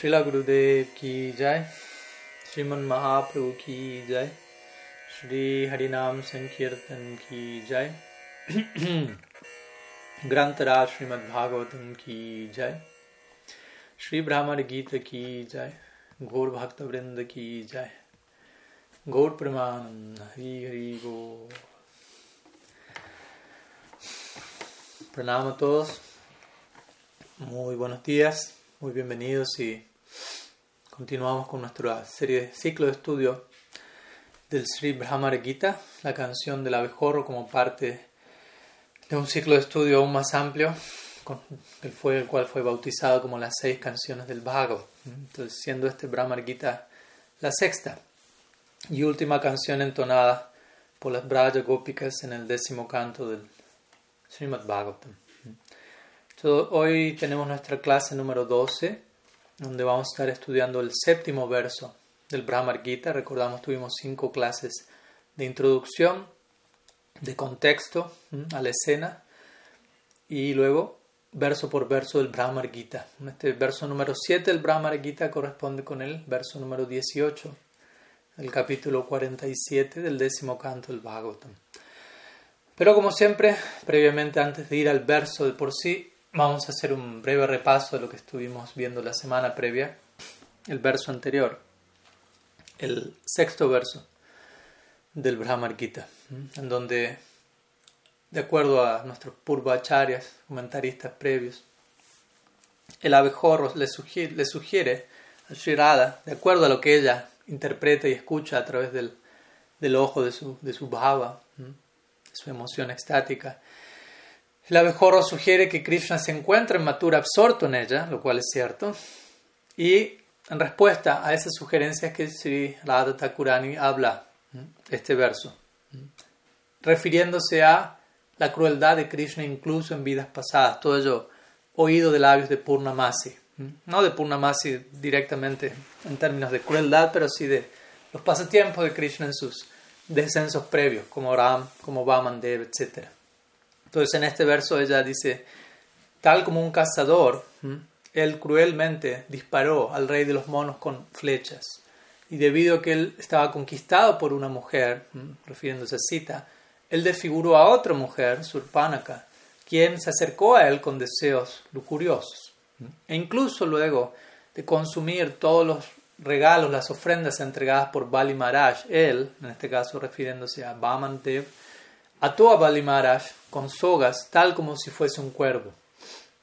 शिला गुरुदेव की जय श्रीमन महाप्रभु की जय श्री हरिनाम संकीर्तन की जय ग्रंथराज श्रीमद भागवतम की जय श्री ब्राह्मण गीत की जय घोर भक्त वृंद की जय घोर प्रमाण हरि हरि गो प्रणाम तो todos. Muy buenos días, muy bienvenidos y continuamos con nuestra serie de ciclo de estudio del Sri Brahmar Gita, la canción del abejorro como parte de un ciclo de estudio aún más amplio, el, cual fue bautizado como las seis canciones del Bhagavad. Entonces, siendo este Brahmar Gita la sexta y última canción entonada por las Braja Gopikas en el décimo canto del Srimad Bhagavatam. Entonces, hoy tenemos nuestra clase número 12, donde vamos a estar estudiando el séptimo verso del Brahmar Gita. Recordamos, tuvimos cinco clases de introducción, de contexto a la escena, y luego verso por verso del Brahmar Gita. Este verso número 7 del Brahmar Gita corresponde con el verso número 18 del capítulo 47 del décimo canto del Bhagavatam. Pero como siempre, previamente antes de ir al verso de por sí, vamos a hacer un breve repaso de lo que estuvimos viendo la semana previa, el verso anterior, el sexto verso del Brahmar Gita, en donde, de acuerdo a nuestros purvacharyas, comentaristas previos, el abejorro le sugiere, le sugiere a Shirada, de acuerdo a lo que ella interpreta y escucha a través del, ojo de su, de su bhava, su emoción extática. El abejorro sugiere que Krishna se encuentra en Matura absorto en ella, lo cual es cierto, y en respuesta a esas sugerencias que Sri Radha Thakurani habla este verso, refiriéndose a la crueldad de Krishna incluso en vidas pasadas, todo ello oído de labios de Purnamasi, no de Purnamasi directamente en términos de crueldad, pero sí de los pasatiempos de Krishna en sus descensos previos, como Ram, como Vamandev, etc. Entonces en este verso ella dice, tal como un cazador, él cruelmente disparó al rey de los monos con flechas. Y debido a que él estaba conquistado por una mujer, refiriéndose a Sita, él desfiguró a otra mujer, Surpanaka, quien se acercó a él con deseos lujuriosos. E incluso luego de consumir todos los regalos, las ofrendas entregadas por Bali Maharaj, él, en este caso refiriéndose a Vamandev, ató a Bali con sogas tal como si fuese un cuervo.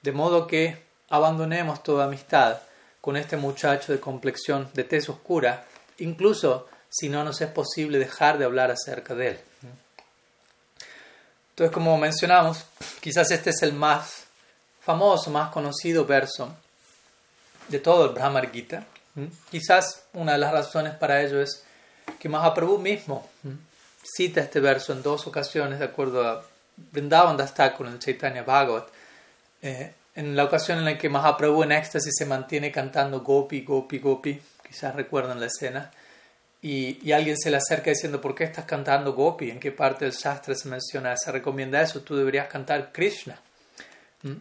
De modo que abandonemos toda amistad con este muchacho de complexión de tez oscura, incluso si no nos es posible dejar de hablar acerca de él. Entonces, como mencionamos, quizás este es el más famoso, más conocido verso de todo el Brahmar Gita. Quizás una de las razones para ello es que Mahaprabhu mismo cita este verso en dos ocasiones, de acuerdo a Vrindavan Das con el Chaitanya Bhagavat. Eh, en la ocasión en la que Mahaprabhu en éxtasis se mantiene cantando Gopi, Gopi, Gopi, quizás recuerdan la escena, y, y, alguien se le acerca diciendo, ¿por qué estás cantando Gopi? ¿En qué parte del Shastra se menciona, se recomienda eso? Tú deberías cantar Krishna.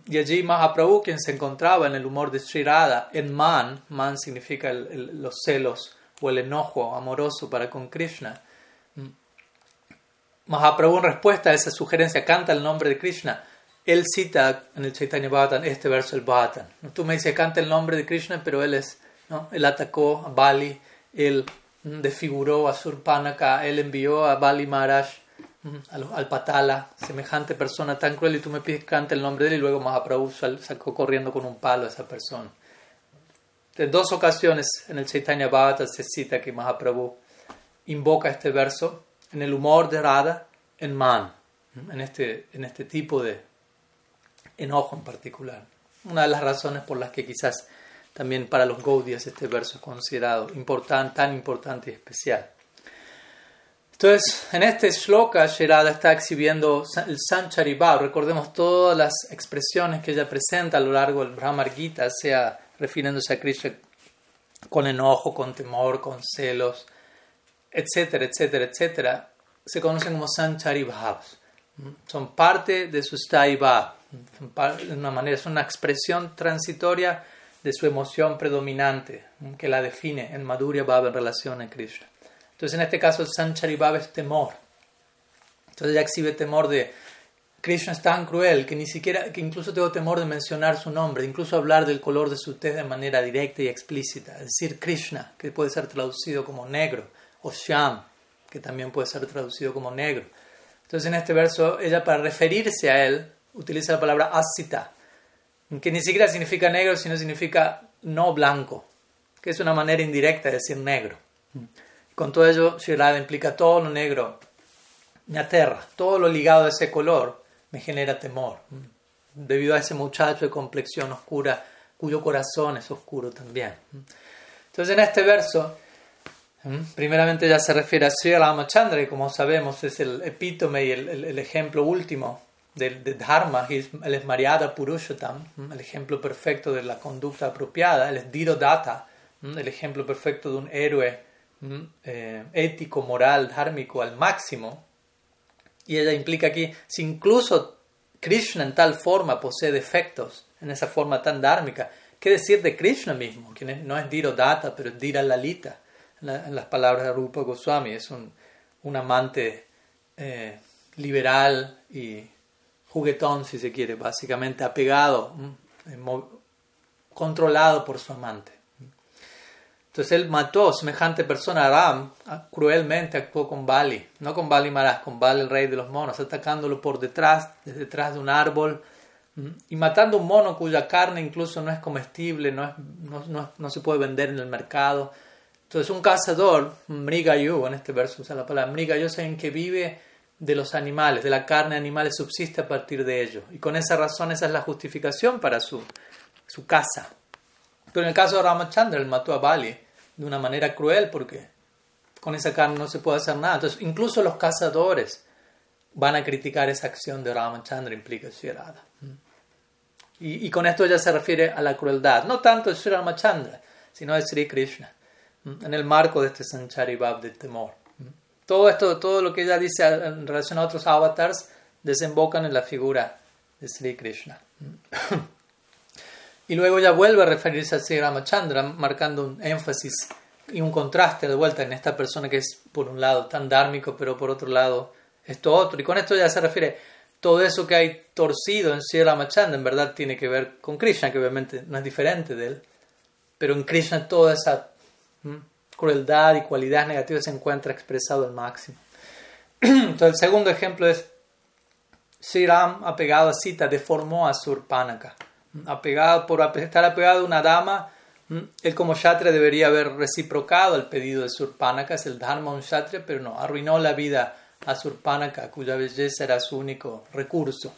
Y allí Mahaprabhu, quien se encontraba en el humor de Sri en Man, Man significa los celos o el enojo amoroso para con Krishna. Mahaprabhu en respuesta a esa sugerencia canta el nombre de Krishna. Él cita en el Chaitanya Bhattan este verso del Bhattan. Tú me dices, canta el nombre de Krishna, pero él es, ¿no? Él atacó a Bali, él desfiguró a Surpanaka, él envió a Bali Maharaj al, Patala, semejante persona tan cruel, y tú me pides que el nombre de él, y luego Mahaprabhu sacó corriendo con un palo a esa persona. En dos ocasiones en el Chaitanya Bhavata se cita que Mahaprabhu invoca este verso en el humor de Radha, en Man, en este, en este tipo de enojo en particular. Una de las razones por las que quizás también para los Gaudias este verso es considerado importante, tan importante y especial. Entonces, en este shloka, Sherada está exhibiendo el Sancharibhav. Recordemos todas las expresiones que ella presenta a lo largo del Brahmar Gita, sea refiriéndose a Krishna con enojo, con temor, con celos, etcétera, etcétera, etcétera, se conocen como Sancharibhavs. Son parte de su Staibhav. De una manera, es una expresión transitoria de su emoción predominante, que la define en Madhurya Bhava en relación a Krishna. Entonces, en este caso, el Sanchari Bhava es temor. Entonces, ya exhibe temor de Krishna es tan cruel que ni siquiera, que incluso tengo temor de mencionar su nombre, incluso hablar del color de su tez de manera directa y explícita. Es decir, Krishna, que puede ser traducido como negro, o Shyam, que también puede ser traducido como negro. Entonces, en este verso, ella para referirse a él utiliza la palabra asita, que ni siquiera significa negro, sino significa no blanco, que es una manera indirecta de decir negro. Con todo ello, Shirada implica todo lo negro, me aterra, todo lo ligado a ese color me genera temor, debido a ese muchacho de complexión oscura, cuyo corazón es oscuro también. Entonces, en este verso, primeramente ya se refiere a Sri Ramachandra, y como sabemos es el epítome y el ejemplo último de, Dharma, él es Mariada Purushottam, el ejemplo perfecto de la conducta apropiada, él es Data, el ejemplo perfecto de un héroe eh, ético, moral, dharmico al máximo. Y ella implica aquí, si incluso Krishna en tal forma posee defectos, en esa forma tan dármica, ¿qué decir de Krishna mismo? Quien no es Data, pero es Dira En, las palabras de Rupa Goswami, es un, un amante eh, liberal y juguetón, si se quiere, básicamente apegado, controlado por su amante. Entonces él mató a semejante persona, Ram, cruelmente actuó con Bali, no con Bali Maras, con Bali el rey de los monos, atacándolo por detrás, desde detrás de un árbol, y matando un mono cuya carne incluso no es comestible, no, es, no, no, se puede vender en el mercado. Entonces un cazador, Mrigayu, en este verso usa la palabra Mrigayu, en que vive de los animales, de la carne de animales, subsiste a partir de ello. Y con esa razón, esa es la justificación para su, su caza. Pero en el caso de Ramachandra, él mató a Bali de una manera cruel porque con esa carne no se puede hacer nada. Entonces, incluso los cazadores van a criticar esa acción de Ramachandra, implica Shirada. Y, y con esto ya se refiere a la crueldad, no tanto de Sri Ramachandra, sino de Sri Krishna, en el marco de este Sanchari Bab del temor. Todo esto, todo lo que ella dice en relación a otros avatars, desembocan en la figura de Sri Krishna. y luego ya vuelve a referirse a Sri Ramachandra, marcando un énfasis y un contraste de vuelta en esta persona que es, por un lado, tan dármico, pero por otro lado, esto otro. Y con esto ya se refiere todo eso que hay torcido en Sri Ramachandra, en verdad tiene que ver con Krishna, que obviamente no es diferente de él, pero en Krishna toda esa crueldad y cualidades negativas se encuentra expresado al máximo. Entonces, el segundo ejemplo es Sri Ram, apegado a Sita, deformó a Surpanaka. Apegado, por estar apegado a una dama, él como Kshatriya debería haber reciprocado el pedido de Surpanaka, es el Dharma un Kshatriya, pero no, arruinó la vida a Surpanaka, cuya belleza era su único recurso.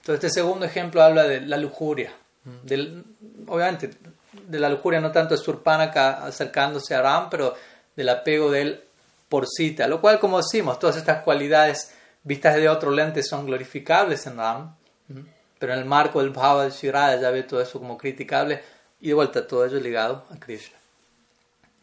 Entonces, este segundo ejemplo habla de la lujuria. Del, obviamente, de la lujuria no tanto de Surpanaka acercándose a Ram, pero del apego de él por Sita, lo cual, como decimos, todas estas cualidades vistas de otro lente son glorificables en Ram, pero en el marco del Bhava de Shirada ya ve todo eso como criticable y de vuelta todo ello ligado a Krishna.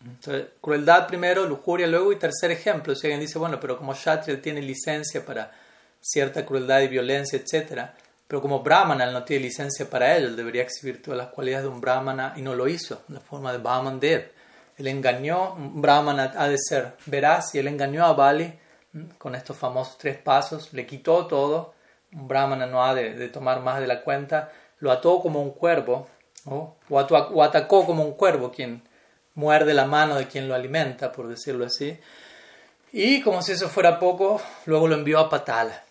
Entonces, crueldad primero, lujuria luego y tercer ejemplo, si alguien dice, bueno, pero como Kshatriya tiene licencia para cierta crueldad y violencia, etcétera, pero como Brahmana, él no tiene licencia para ello, él debería exhibir todas las cualidades de un Brahmana y no lo hizo, en la forma de Brahman Dev. Él engañó, un Brahmana ha de ser veraz, y él engañó a Bali con estos famosos tres pasos, le quitó todo, un Brahmana no ha de, tomar más de la cuenta, lo ató como un cuervo, o, o atacó como un cuervo, quien muerde la mano de quien lo alimenta, por decirlo así. Y como si eso fuera poco, luego lo envió a Patala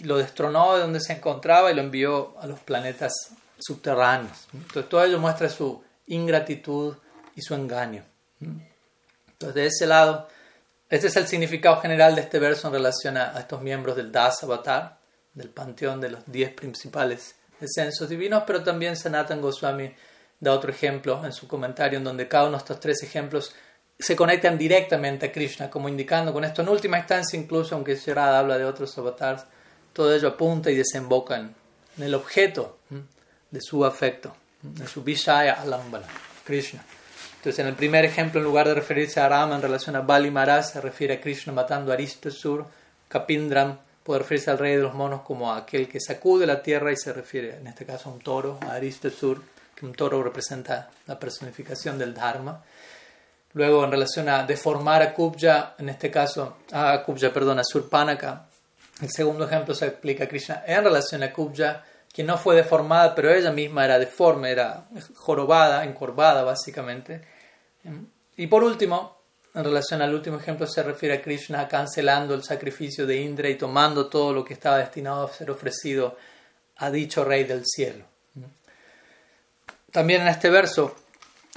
lo destronó de donde se encontraba y lo envió a los planetas subterráneos. Entonces todo ello muestra su ingratitud y su engaño. Entonces de ese lado, este es el significado general de este verso en relación a, estos miembros del Das Avatar, del panteón de los diez principales descensos divinos, pero también Sanatan Goswami da otro ejemplo en su comentario en donde cada uno de estos tres ejemplos se conectan directamente a Krishna, como indicando con esto en última instancia, incluso aunque Sharada habla de otros avatars, todo ello apunta y desemboca en el objeto de su afecto, de su Vishaya Alambana, Krishna. Entonces, en el primer ejemplo, en lugar de referirse a Rama en relación a Bali Maharaj, se refiere a Krishna matando a Aristasur, Kapindram, puede referirse al rey de los monos como a aquel que sacude la tierra y se refiere en este caso a un toro, a Aristasur, que un toro representa la personificación del Dharma. Luego, en relación a deformar a Kubja, en este caso, a Kubja, perdón, a Surpanaka, el segundo ejemplo se explica a Krishna en relación a Kubja, que no fue deformada, pero ella misma era deforme, era jorobada, encorvada básicamente. Y por último, en relación al último ejemplo, se refiere a Krishna cancelando el sacrificio de Indra y tomando todo lo que estaba destinado a ser ofrecido a dicho rey del cielo. También en este verso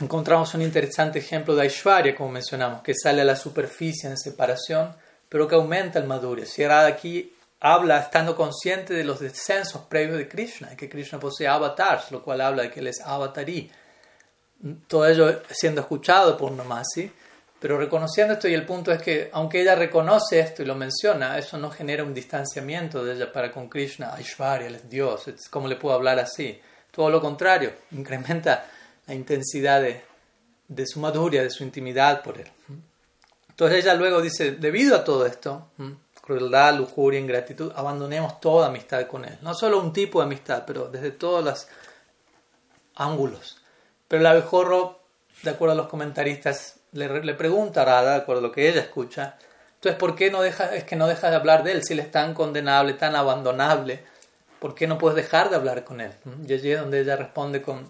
encontramos un interesante ejemplo de Aishwarya, como mencionamos, que sale a la superficie en separación, pero que aumenta el madhurya. Sierra aquí habla estando consciente de los descensos previos de Krishna, que Krishna posee avatars, lo cual habla de que él es avatarí. Todo ello siendo escuchado por Namasi, pero reconociendo esto, y el punto es que aunque ella reconoce esto y lo menciona, eso no genera un distanciamiento de ella para con Krishna, Aishwarya, es Dios, ¿cómo le puedo hablar así? Todo lo contrario, incrementa la intensidad de, su madurez, de su intimidad por él. Entonces ella luego dice, debido a todo esto, crueldad, lujuria, ingratitud, abandonemos toda amistad con él. No solo un tipo de amistad, pero desde todos los ángulos. Pero el abejorro, de acuerdo a los comentaristas, le, le pregunta a Radha, de acuerdo a lo que ella escucha, entonces, ¿por qué no deja, es que no dejas de hablar de él si él es tan condenable, tan abandonable? ¿Por qué no puedes dejar de hablar con él? Y allí es donde ella responde con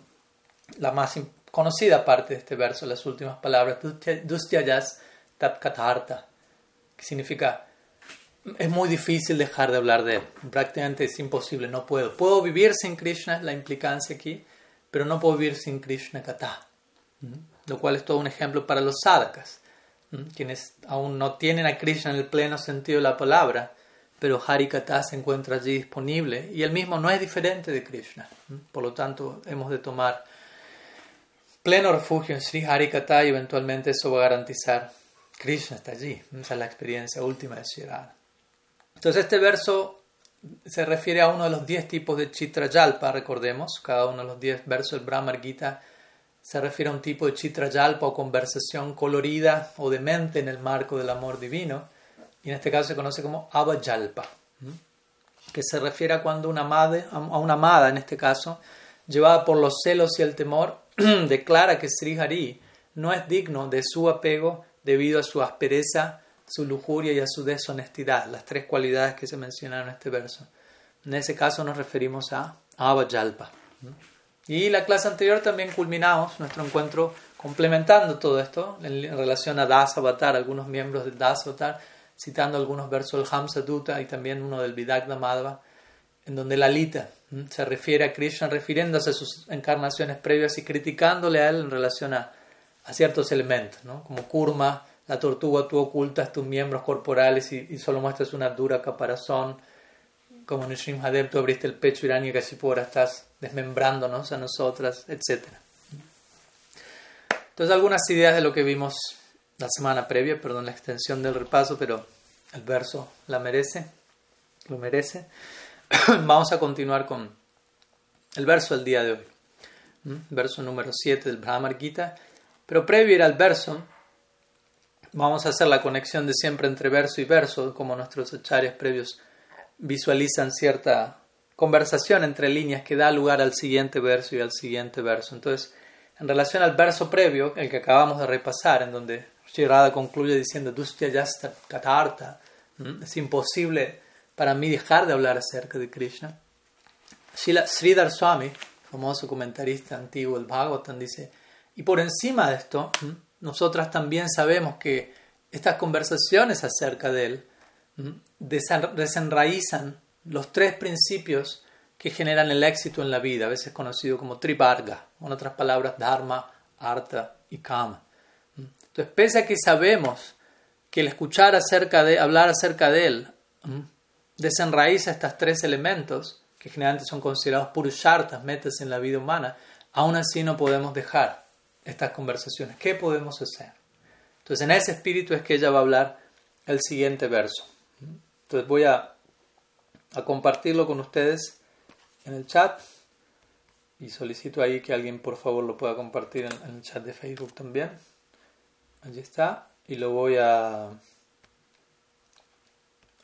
la más conocida parte de este verso, las últimas palabras, Dustyayas Tapkatarta, que significa, es muy difícil dejar de hablar de él, prácticamente es imposible, no puedo. Puedo vivir sin Krishna, la implicancia aquí, pero no puedo vivir sin Krishna Kata, lo cual es todo un ejemplo para los sadhakas, quienes aún no tienen a Krishna en el pleno sentido de la palabra, pero Harikata se encuentra allí disponible y el mismo no es diferente de Krishna. Por lo tanto, hemos de tomar pleno refugio en Sri Harikata y eventualmente eso va a garantizar Krishna está allí. Esa es la experiencia última de Sri Entonces, este verso se refiere a uno de los diez tipos de Chitrayalpa, recordemos, cada uno de los diez versos del Brahmar Gita se refiere a un tipo de Chitrayalpa o conversación colorida o de mente en el marco del amor divino. Y en este caso se conoce como Abhayalpa, que se refiere a cuando una amada, a una amada, en este caso, llevada por los celos y el temor, declara que Sri Hari no es digno de su apego debido a su aspereza, su lujuria y a su deshonestidad, las tres cualidades que se mencionan en este verso. En ese caso nos referimos a Abhayalpa. Y la clase anterior también culminamos nuestro encuentro complementando todo esto en relación a Das Avatar, algunos miembros de Das Avatar citando algunos versos del Hamsa Dutta y también uno del Vidagda Madhva, en donde Lalita se refiere a Krishna refiriéndose a sus encarnaciones previas y criticándole a él en relación a, ciertos elementos, ¿no? como Kurma, la tortuga, tú ocultas tus miembros corporales y, solo muestras una dura caparazón, como Nishimhadev, tú abriste el pecho y casi ahora estás desmembrándonos a nosotras, etc. Entonces algunas ideas de lo que vimos la semana previa, perdón la extensión del repaso, pero el verso la merece, lo merece. Vamos a continuar con el verso del día de hoy, verso número 7 del Brahmar Gita. Pero previo ir al verso, vamos a hacer la conexión de siempre entre verso y verso, como nuestros acharyas previos visualizan cierta conversación entre líneas que da lugar al siguiente verso y al siguiente verso. Entonces, en relación al verso previo, el que acabamos de repasar, en donde Shirada concluye diciendo, Dustya Yasta Katarta, es imposible para mí dejar de hablar acerca de Krishna. Sridhar Swami, famoso comentarista antiguo del Bhagavatam, dice, y por encima de esto, nosotras también sabemos que estas conversaciones acerca de él desenraizan los tres principios que generan el éxito en la vida, a veces conocido como Trivarga, en otras palabras, Dharma, Artha y Kama. Entonces, pese a que sabemos que el escuchar acerca de, hablar acerca de él, desenraiza estos tres elementos, que generalmente son considerados purushartas, metas en la vida humana, aún así no podemos dejar estas conversaciones. ¿Qué podemos hacer? Entonces, en ese espíritu es que ella va a hablar el siguiente verso. Entonces, voy a, a compartirlo con ustedes en el chat y solicito ahí que alguien por favor lo pueda compartir en el chat de Facebook también. Allí está. Y lo voy a,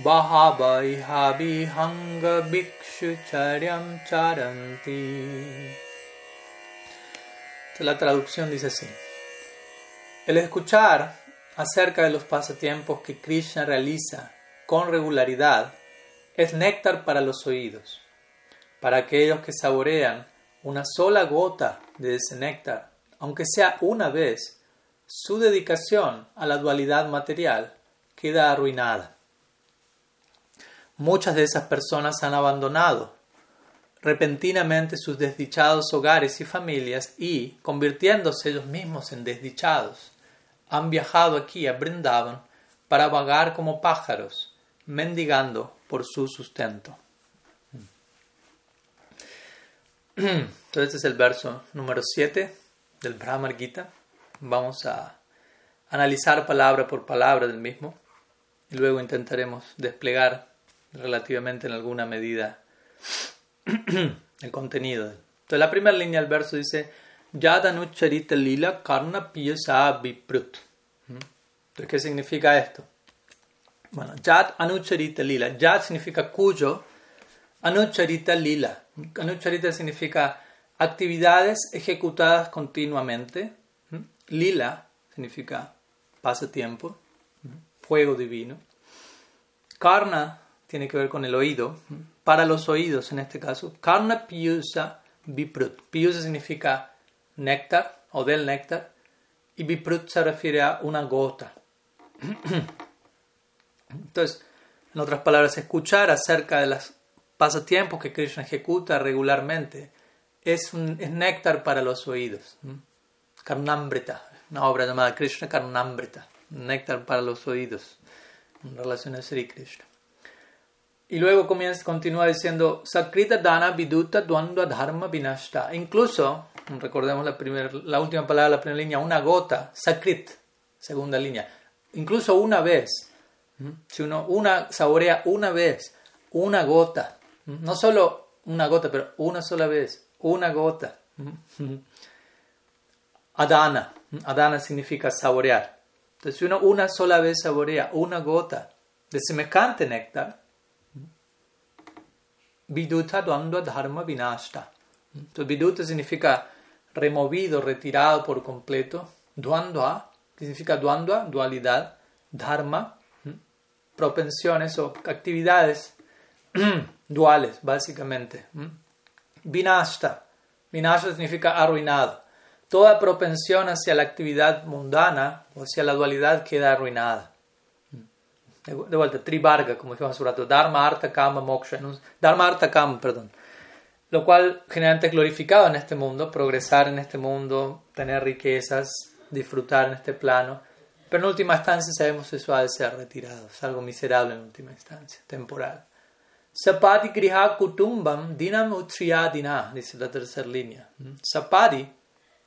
sakridada nabidhuta dvandva dharma vinashta sapadi grihakutum bandhinam utsriyadhina bahavaihavi hanga bhikshu charyam charanti la traducción dice así el escuchar acerca de los pasatiempos que Krishna realiza con regularidad es néctar para los oídos. Para aquellos que saborean una sola gota de ese néctar, aunque sea una vez, su dedicación a la dualidad material queda arruinada. Muchas de esas personas han abandonado repentinamente sus desdichados hogares y familias y, convirtiéndose ellos mismos en desdichados, han viajado aquí a Brindavan para vagar como pájaros, mendigando por su sustento. Entonces este es el verso número 7 del Brahmar Gita. Vamos a analizar palabra por palabra del mismo y luego intentaremos desplegar relativamente en alguna medida el contenido. Entonces la primera línea del verso dice Yad anucharita lila karna piyasa viprut. ¿Mm? Entonces, ¿qué significa esto? Bueno, Yad anucharita lila. Yad significa cuyo. Anucharita lila. Anucharita significa actividades ejecutadas continuamente. ¿Mm? Lila significa pasatiempo, ¿Mm? fuego divino. Karna tiene que ver con el oído, para los oídos en este caso. Karna piyusa viprut. Piyusa significa néctar o del néctar y viprut se refiere a una gota. Entonces, en otras palabras, escuchar acerca de los pasatiempos que Krishna ejecuta regularmente es, un, es néctar para los oídos. Karnambrita, una obra llamada Krishna Karnambrita, néctar para los oídos en relación a Sri Krishna. Y luego comienza, continúa diciendo, Sakrita Dana Viduta Dvandva Dharma Vinashta. Incluso, recordemos la, primera, la última palabra la primera línea, una gota, Sakrit, segunda línea. Incluso una vez, si uno una, saborea una vez, una gota, no solo una gota, pero una sola vez, una gota. Adana, Adana significa saborear. Entonces, si uno una sola vez saborea una gota de semejante néctar, Viduta Dvandva Dharma Vinashta. Entonces, Viduta significa removido, retirado por completo. Dvandva, significa Dvandva, dualidad. Dharma, propensiones o actividades duales, básicamente. Vinashta. Vinashta significa arruinado. Toda propensión hacia la actividad mundana o hacia la dualidad queda arruinada de, vuelta, trivarga, como dijimos hace un rato, Dharma, Artha, Kama, Moksha, Dharma, Artha, Kama, perdón. Lo cual generalmente es glorificado en este mundo, progresar en este mundo, tener riquezas, disfrutar en este plano. Pero en última instancia sabemos eso ha de ser retirado, es algo miserable en última instancia, temporal. Sapadi griha kutumbam dinam utriyadina, dice la tercera línea. Sapadi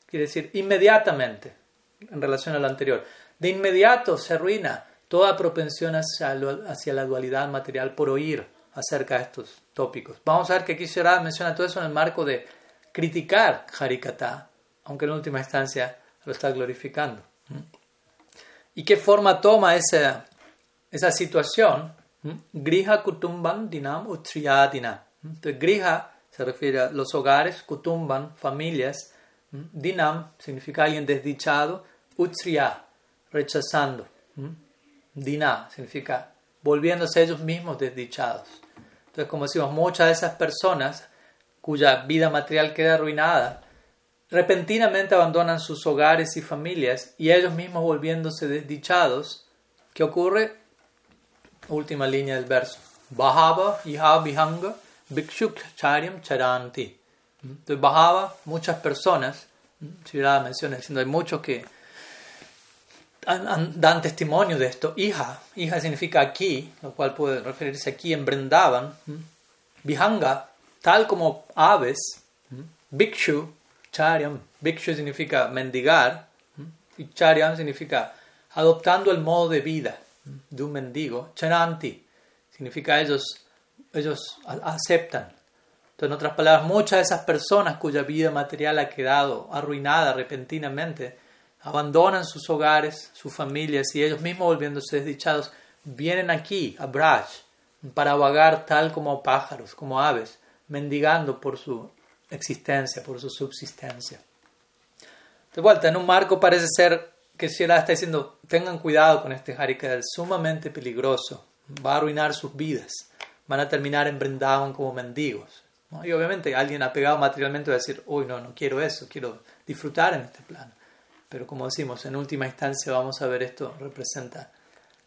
quiere decir inmediatamente, en relación a lo anterior. De inmediato se arruina toda propensión hacia, la dualidad material por oír acerca de estos tópicos. Vamos a ver que aquí Shara menciona todo eso en el marco de criticar Harikata, aunque en última instancia lo está glorificando. ¿Y qué forma toma esa, situación? Griha kutumban dinam utriyadina. Entonces, griha se refiere a los hogares, kutumban, familias. Dinam significa alguien desdichado, utriya, rechazando. Dina significa volviéndose ellos mismos desdichados. Entonces, como decimos, muchas de esas personas cuya vida material queda arruinada, repentinamente abandonan sus hogares y familias y ellos mismos volviéndose desdichados. ¿Qué ocurre? Última línea del verso. Bahava iha vihanga bhikshuk charyam charanti. Entonces, Bahava, muchas personas, si la menciona diciendo hay muchos que dan testimonio de esto. Hija, hija significa aquí, lo cual puede referirse aquí en Brindavan. Vihanga, tal como aves. Bhikshu, charyam. Bhikshu significa mendigar. Y charyam significa adoptando el modo de vida de un mendigo. Chananti significa ellos, ellos aceptan. Entonces, en otras palabras, muchas de esas personas cuya vida material ha quedado arruinada repentinamente, abandonan sus hogares, sus familias y ellos mismos volviéndose desdichados, vienen aquí, a Braj, para vagar tal como pájaros, como aves, mendigando por su existencia, por su subsistencia. De vuelta, en un marco parece ser que Shira está diciendo, tengan cuidado con este Harikar, es sumamente peligroso, va a arruinar sus vidas, van a terminar en Brindavan como mendigos. Y obviamente alguien apegado materialmente va a decir, uy, no, no quiero eso, quiero disfrutar en este plano. Pero como decimos, en última instancia vamos a ver esto representa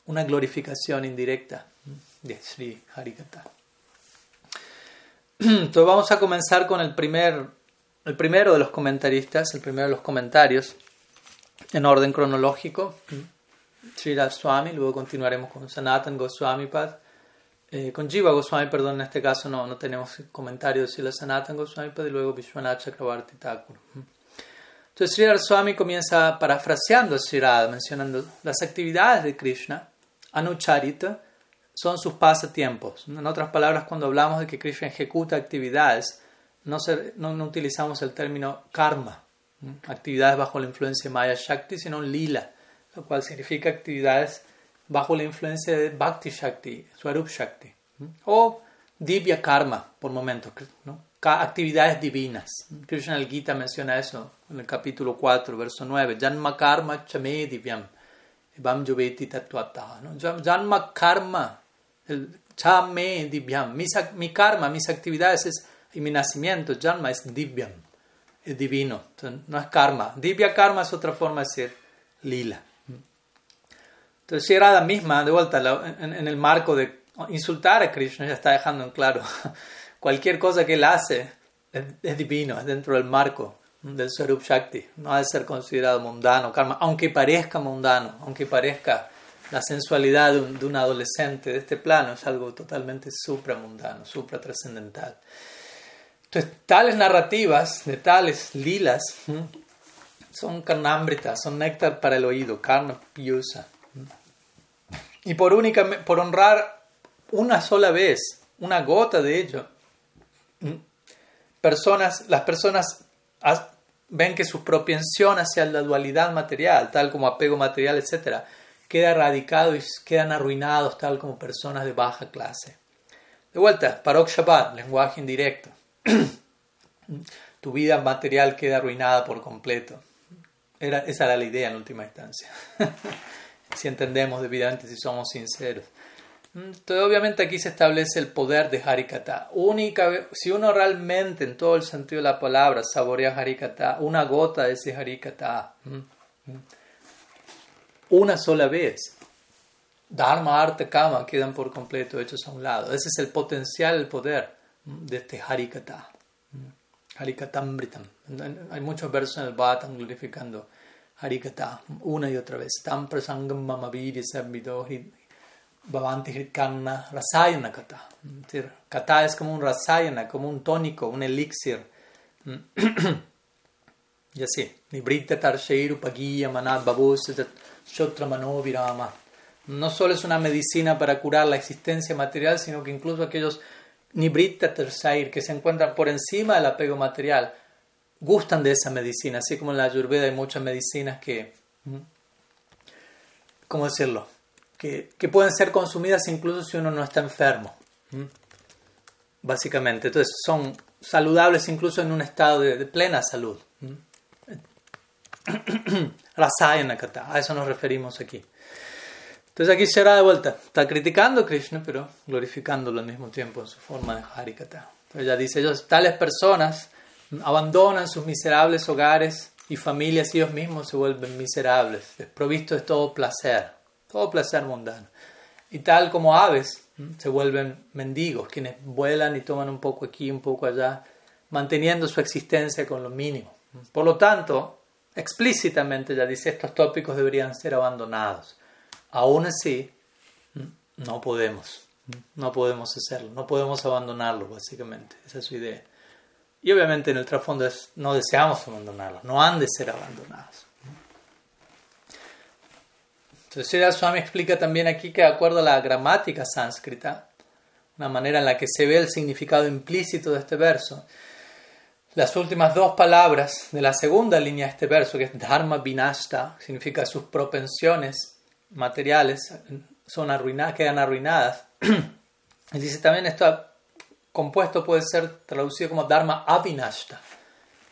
una glorificación indirecta de Sri Harikata. Entonces vamos a comenzar con el, primer, el primero de los comentaristas, el primero de los comentarios, en orden cronológico. Sri Swami, luego continuaremos con Sanatan Goswami Pad. Eh, con Jiva Goswami, perdón, en este caso no, no tenemos comentarios de Sri Sanatan Goswami Pad y luego Vishwanath Chakravarti Thakur. Entonces Sri Swami comienza parafraseando a Sri Radha, mencionando las actividades de Krishna, Anucharita, son sus pasatiempos. En otras palabras, cuando hablamos de que Krishna ejecuta actividades, no, no, utilizamos el término karma, actividades bajo la influencia de Maya Shakti, sino lila, lo cual significa actividades bajo la influencia de Bhakti Shakti, Swarup Shakti, o Divya Karma, por momentos, ¿no? actividades divinas. Krishna el Gita menciona eso en el capítulo 4, verso 9, Janma Karma Chame Divyam, Vam Yoveti Tatuata. Janma Karma el chame divyam. Mi, karma, mis actividades es, y mi nacimiento, janma es divyam, es divino, no es karma. Divya karma es otra forma de decir lila. Entonces, si era la misma, de vuelta, en, el marco de insultar a Krishna, ya está dejando en claro, cualquier cosa que él hace es, divino, es dentro del marco del Swarup Shakti, no ha de ser considerado mundano, karma, aunque parezca mundano, aunque parezca la sensualidad de un, adolescente de este plano es algo totalmente supramundano, supratrascendental. Entonces, tales narrativas de tales lilas son carnámbritas, son néctar para el oído, karna piusa. Y por, única, por honrar una sola vez, una gota de ello, personas, las personas ven que su propensión hacia la dualidad material, tal como apego material, etc., queda erradicado y quedan arruinados tal como personas de baja clase. De vuelta, Parok Shabbat, lenguaje indirecto. tu vida material queda arruinada por completo. Era, esa era la idea en última instancia. si entendemos debidamente, si somos sinceros. Entonces, obviamente aquí se establece el poder de Harikata. Única, si uno realmente, en todo el sentido de la palabra, saborea Harikata, una gota de ese Harikata, una sola vez. Dharma, arte, kama quedan por completo hechos a un lado. Ese es el potencial, el poder de este Harikata. Harikatambritam. Hay muchos versos en el Bhattan glorificando Harikata una y otra vez. Tam prasangam mamaviri sabmidohi bhavanti hritkanna rasayana kata. Kata es como un rasayana, como un tónico, un elixir. y así. Nibrita tarsheiru pagiya manat babus Virama. No solo es una medicina para curar la existencia material, sino que incluso aquellos Nibritta Tersair que se encuentran por encima del apego material gustan de esa medicina, así como en la Ayurveda hay muchas medicinas que, ¿cómo decirlo? Que, pueden ser consumidas incluso si uno no está enfermo. Básicamente, entonces son saludables incluso en un estado de, plena salud. Rasayana Kata, a eso nos referimos aquí. Entonces aquí será de vuelta, está criticando a Krishna, pero glorificándolo al mismo tiempo en su forma de Harikata. Entonces ella dice, ellos, tales personas abandonan sus miserables hogares y familias y ellos mismos se vuelven miserables, desprovistos de todo placer, todo placer mundano. Y tal como aves, se vuelven mendigos, quienes vuelan y toman un poco aquí, un poco allá, manteniendo su existencia con lo mínimo. Por lo tanto, explícitamente ya dice estos tópicos deberían ser abandonados. Aún así, no podemos, no podemos hacerlo, no podemos abandonarlo básicamente, esa es su idea. Y obviamente en el trasfondo es, no deseamos abandonarlos, no han de ser abandonados. Sridhar Swami explica también aquí que, de acuerdo a la gramática sánscrita, una manera en la que se ve el significado implícito de este verso, las últimas dos palabras de la segunda línea de este verso, que es Dharma Vinashta, significa sus propensiones materiales son arruinadas, quedan arruinadas. y dice también esto compuesto puede ser traducido como Dharma Avinashta,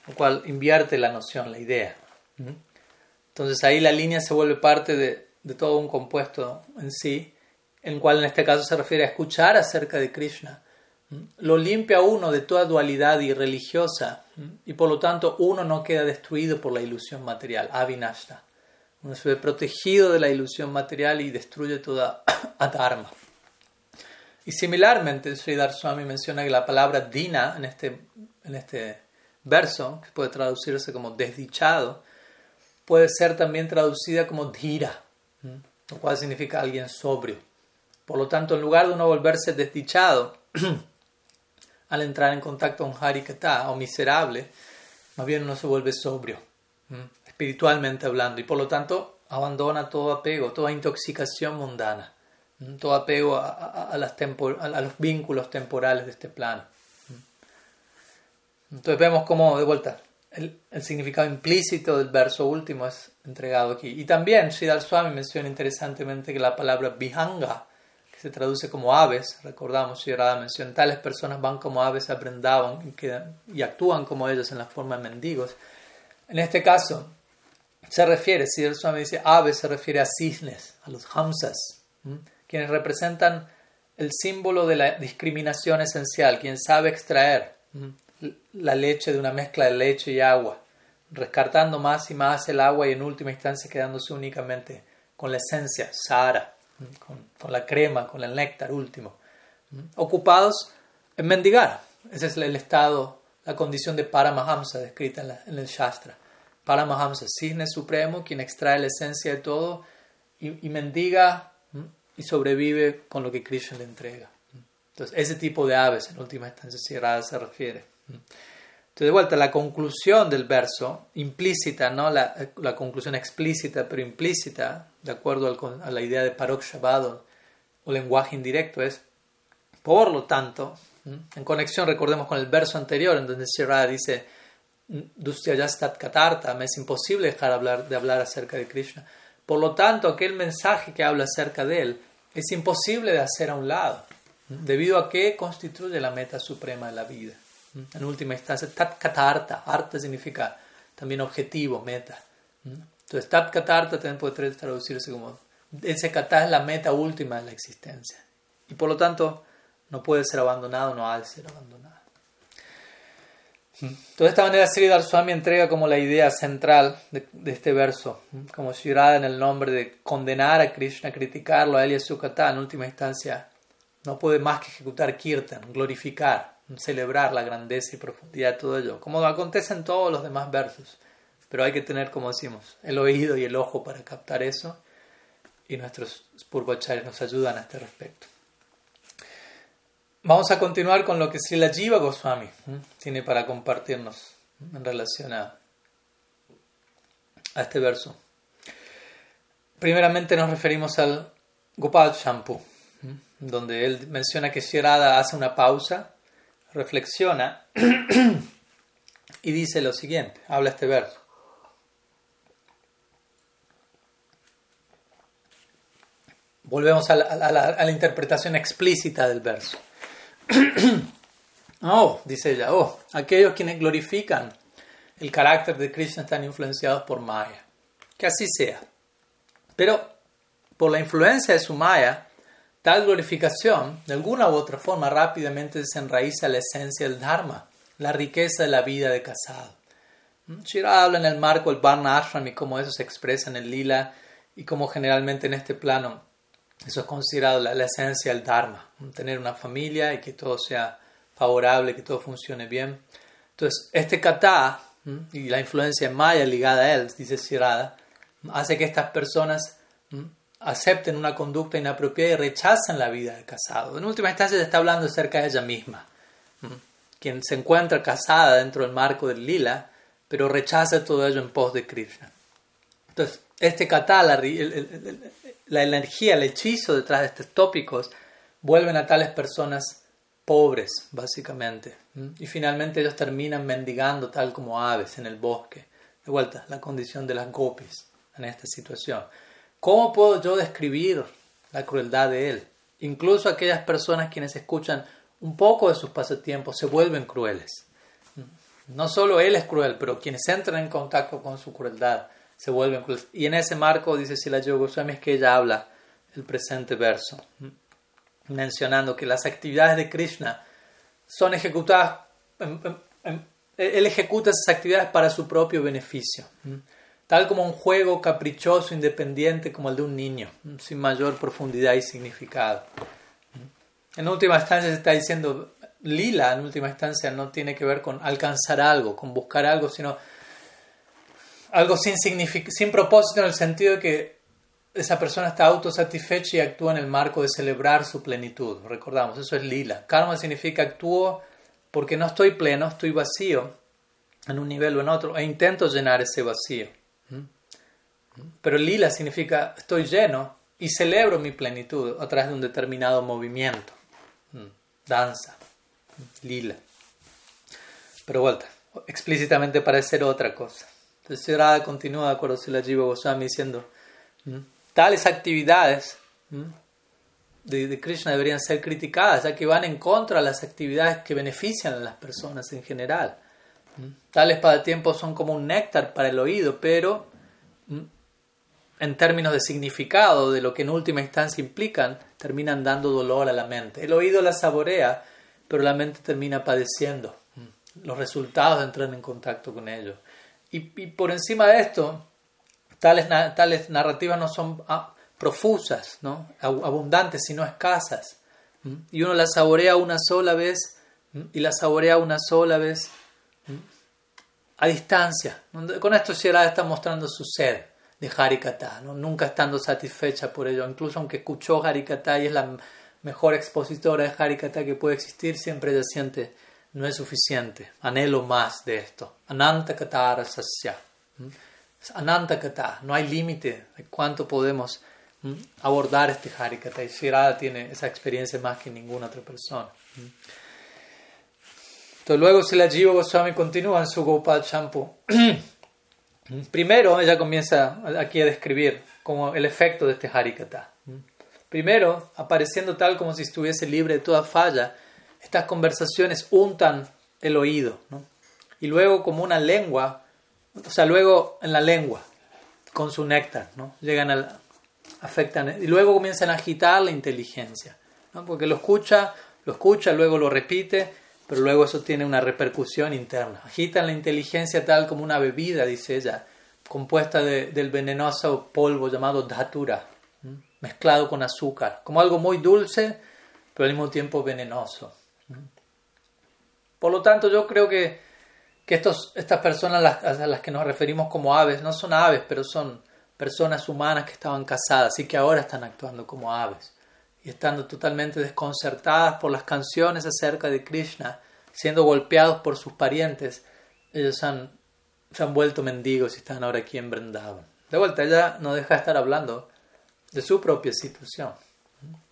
lo cual invierte la noción, la idea. Entonces ahí la línea se vuelve parte de, de todo un compuesto en sí, en cual en este caso se refiere a escuchar acerca de Krishna lo limpia uno de toda dualidad irreligiosa y por lo tanto uno no queda destruido por la ilusión material, avinashta. Uno se ve protegido de la ilusión material y destruye toda adharma. Y similarmente, Sri Swami menciona que la palabra dina en este, en este verso, que puede traducirse como desdichado, puede ser también traducida como dhira, lo cual significa alguien sobrio. Por lo tanto, en lugar de uno volverse desdichado, al entrar en contacto con Harikata o miserable, más bien uno se vuelve sobrio, espiritualmente hablando, y por lo tanto abandona todo apego, toda intoxicación mundana, todo apego a, a, los vínculos temporales de este plano. Entonces vemos cómo, de vuelta, el, significado implícito del verso último es entregado aquí. Y también Sridhar Swami menciona interesantemente que la palabra vihanga, se traduce como aves, recordamos, si Radha menciona, tales personas van como aves aprendaban y, actúan como ellos en la forma de mendigos. En este caso, se refiere, el Swami dice aves, se refiere a cisnes, a los hamsas, quienes representan el símbolo de la discriminación esencial, quien sabe extraer la leche de una mezcla de leche y agua, rescartando más y más el agua y en última instancia quedándose únicamente con la esencia, Sahara con, la crema, con el néctar último, ocupados en mendigar. Ese es el estado, la condición de Paramahamsa descrita en, el Shastra. Paramahamsa, cisne supremo, quien extrae la esencia de todo y, mendiga y sobrevive con lo que Krishna le entrega. Entonces, ese tipo de aves, en última instancia, si se refiere. Entonces, de vuelta, la conclusión del verso, implícita, no la, la conclusión explícita, pero implícita, de acuerdo a la idea de Parok o, lenguaje indirecto, es, por lo tanto, en conexión, recordemos con el verso anterior, en donde Shirada dice, Dustyayastat Katarta, me es imposible dejar hablar, de hablar acerca de Krishna. Por lo tanto, aquel mensaje que habla acerca de él es imposible de hacer a un lado, debido a que constituye la meta suprema de la vida. En última instancia, tat katarta, arte significa también objetivo, meta. Entonces, tat katarta también puede traducirse como ese kata es la meta última de la existencia. Y por lo tanto, no puede ser abandonado, no ha de ser abandonado. De esta manera, Sri Swami entrega como la idea central de, este verso, como Shirada en el nombre de condenar a Krishna, criticarlo a él y a su kata, en última instancia, no puede más que ejecutar kirtan, glorificar, celebrar la grandeza y profundidad de todo ello, como acontece en todos los demás versos. Pero hay que tener, como decimos, el oído y el ojo para captar eso, y nuestros Spurvacharyas nos ayudan a este respecto. Vamos a continuar con lo que Srila Jiva Goswami tiene para compartirnos en relación a, a este verso. Primeramente nos referimos al Gopal Shampoo, donde él menciona que Shirada hace una pausa reflexiona y dice lo siguiente, habla este verso. Volvemos a la, interpretación explícita del verso. oh, dice ella, oh, aquellos quienes glorifican el carácter de Krishna están influenciados por Maya. Que así sea. Pero por la influencia de su Maya, Tal glorificación, de alguna u otra forma, rápidamente desenraiza la esencia del Dharma, la riqueza de la vida de casado. Shira habla en el marco del Varna Ashram y cómo eso se expresa en el lila y cómo generalmente en este plano eso es considerado la, esencia del Dharma, tener una familia y que todo sea favorable, que todo funcione bien. Entonces, este kata y la influencia maya ligada a él, dice Shirada, hace que estas personas acepten una conducta inapropiada y rechazan la vida de casado. En última instancia se está hablando acerca de ella misma, quien se encuentra casada dentro del marco del lila, pero rechaza todo ello en pos de Krishna. Entonces, este kata, la, la, energía, el hechizo detrás de estos tópicos, vuelven a tales personas pobres, básicamente. Y finalmente ellos terminan mendigando tal como aves en el bosque. De vuelta, la condición de las gopis en esta situación. ¿Cómo puedo yo describir la crueldad de él? Incluso aquellas personas quienes escuchan un poco de sus pasatiempos se vuelven crueles. No solo él es cruel, pero quienes entran en contacto con su crueldad se vuelven crueles. Y en ese marco, dice Sila Goswami, es que ella habla el presente verso, mencionando que las actividades de Krishna son ejecutadas, él ejecuta esas actividades para su propio beneficio, tal como un juego caprichoso, independiente como el de un niño, sin mayor profundidad y significado. En última instancia se está diciendo, lila en última instancia no tiene que ver con alcanzar algo, con buscar algo, sino algo sin, sin propósito en el sentido de que esa persona está autosatisfecha y actúa en el marco de celebrar su plenitud. Recordamos, eso es lila. Karma significa actúo porque no estoy pleno, estoy vacío en un nivel o en otro e intento llenar ese vacío. ¿Mm? Pero lila significa estoy lleno y celebro mi plenitud a través de un determinado movimiento. ¿Mm? Danza, lila. Pero vuelta, explícitamente parece ser otra cosa. Entonces Radha continúa de acuerdo a la Jiva Goswami diciendo, tales actividades de, de, Krishna deberían ser criticadas, ya que van en contra de las actividades que benefician a las personas en general. Tales pasatiempos son como un néctar para el oído, pero en términos de significado, de lo que en última instancia implican, terminan dando dolor a la mente. El oído la saborea, pero la mente termina padeciendo los resultados de entrar en contacto con ellos. Y, por encima de esto, tales, tales narrativas no son ah, profusas, ¿no? abundantes, sino escasas. Y uno la saborea una sola vez y la saborea una sola vez a distancia. Con esto Shirada está mostrando su sed de Harikata, ¿no? nunca estando satisfecha por ello. Incluso aunque escuchó Harikata y es la mejor expositora de Harikata que puede existir, siempre ella siente no es suficiente, anhelo más de esto. Ananta Katara Sasya. Ananta Kata, no hay límite de cuánto podemos abordar este Harikata. Y Shirada tiene esa experiencia más que ninguna otra persona. Entonces luego se la Jiva Goswami continúa en su Gopal Champu. Primero ella comienza aquí a describir como el efecto de este Harikata. Primero, apareciendo tal como si estuviese libre de toda falla, estas conversaciones untan el oído, y luego como una lengua, o sea, luego en la lengua, con su néctar, ¿no? llegan a, afectan, y luego comienzan a agitar la inteligencia, porque lo escucha, lo escucha, luego lo repite, pero luego eso tiene una repercusión interna. Agitan la inteligencia tal como una bebida, dice ella, compuesta de, del venenoso polvo llamado dhatura, mezclado con azúcar, como algo muy dulce, pero al mismo tiempo venenoso. Por lo tanto, yo creo que, que estos, estas personas a las que nos referimos como aves no son aves, pero son personas humanas que estaban casadas y que ahora están actuando como aves y estando totalmente desconcertadas por las canciones acerca de Krishna, siendo golpeados por sus parientes, ellos han, se han vuelto mendigos y están ahora aquí en Vrindavan. De vuelta, ella no deja de estar hablando de su propia situación,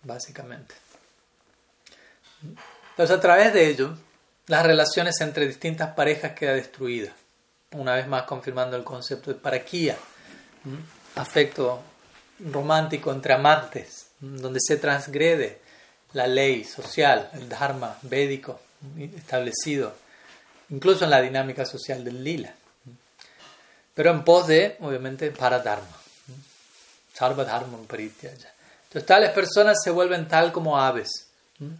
básicamente. Entonces, a través de ello, las relaciones entre distintas parejas quedan destruidas. Una vez más confirmando el concepto de paraquía, afecto romántico entre amantes, donde se transgrede la ley social, el dharma védico establecido, incluso en la dinámica social del lila. Pero en pos de, obviamente, paradharma. Sarva dharma Entonces, tales personas se vuelven tal como aves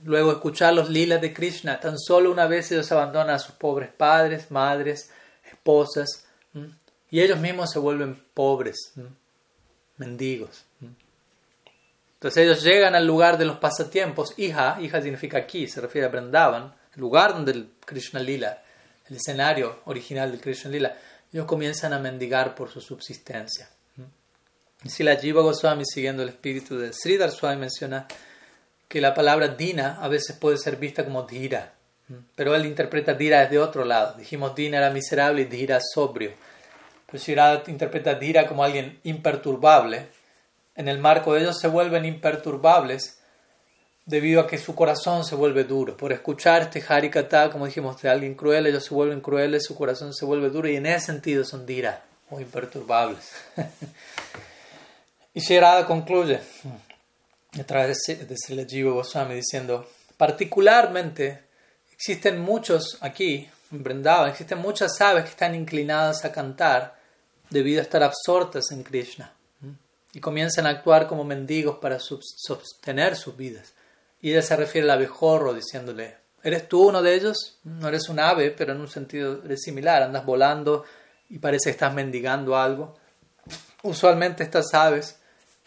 Luego escuchar los lilas de Krishna, tan solo una vez ellos abandonan a sus pobres padres, madres, esposas, y ellos mismos se vuelven pobres, mendigos. Entonces ellos llegan al lugar de los pasatiempos, hija, hija significa aquí, se refiere a Vrindavan, el lugar donde el Krishna Lila, el escenario original del Krishna Lila, ellos comienzan a mendigar por su subsistencia. Y si la Jiva Goswami, siguiendo el espíritu de Sridhar Swami, menciona que la palabra dina a veces puede ser vista como dira, pero él interpreta dira desde otro lado. Dijimos dina era miserable y dira sobrio. Pero Shirada interpreta Dira como alguien imperturbable. En el marco de ellos se vuelven imperturbables debido a que su corazón se vuelve duro. Por escuchar este Harikata, como dijimos, de alguien cruel, ellos se vuelven crueles, su corazón se vuelve duro y en ese sentido son Dira o imperturbables. y Shirada concluye a través de Srila Jiva Goswami diciendo, particularmente existen muchos aquí, en Vrindavan, existen muchas aves que están inclinadas a cantar debido a estar absortas en Krishna y comienzan a actuar como mendigos para sostener sus vidas. Y ella se refiere al abejorro diciéndole, ¿eres tú uno de ellos? No eres un ave, pero en un sentido similar, andas volando y parece que estás mendigando algo. Usualmente estas aves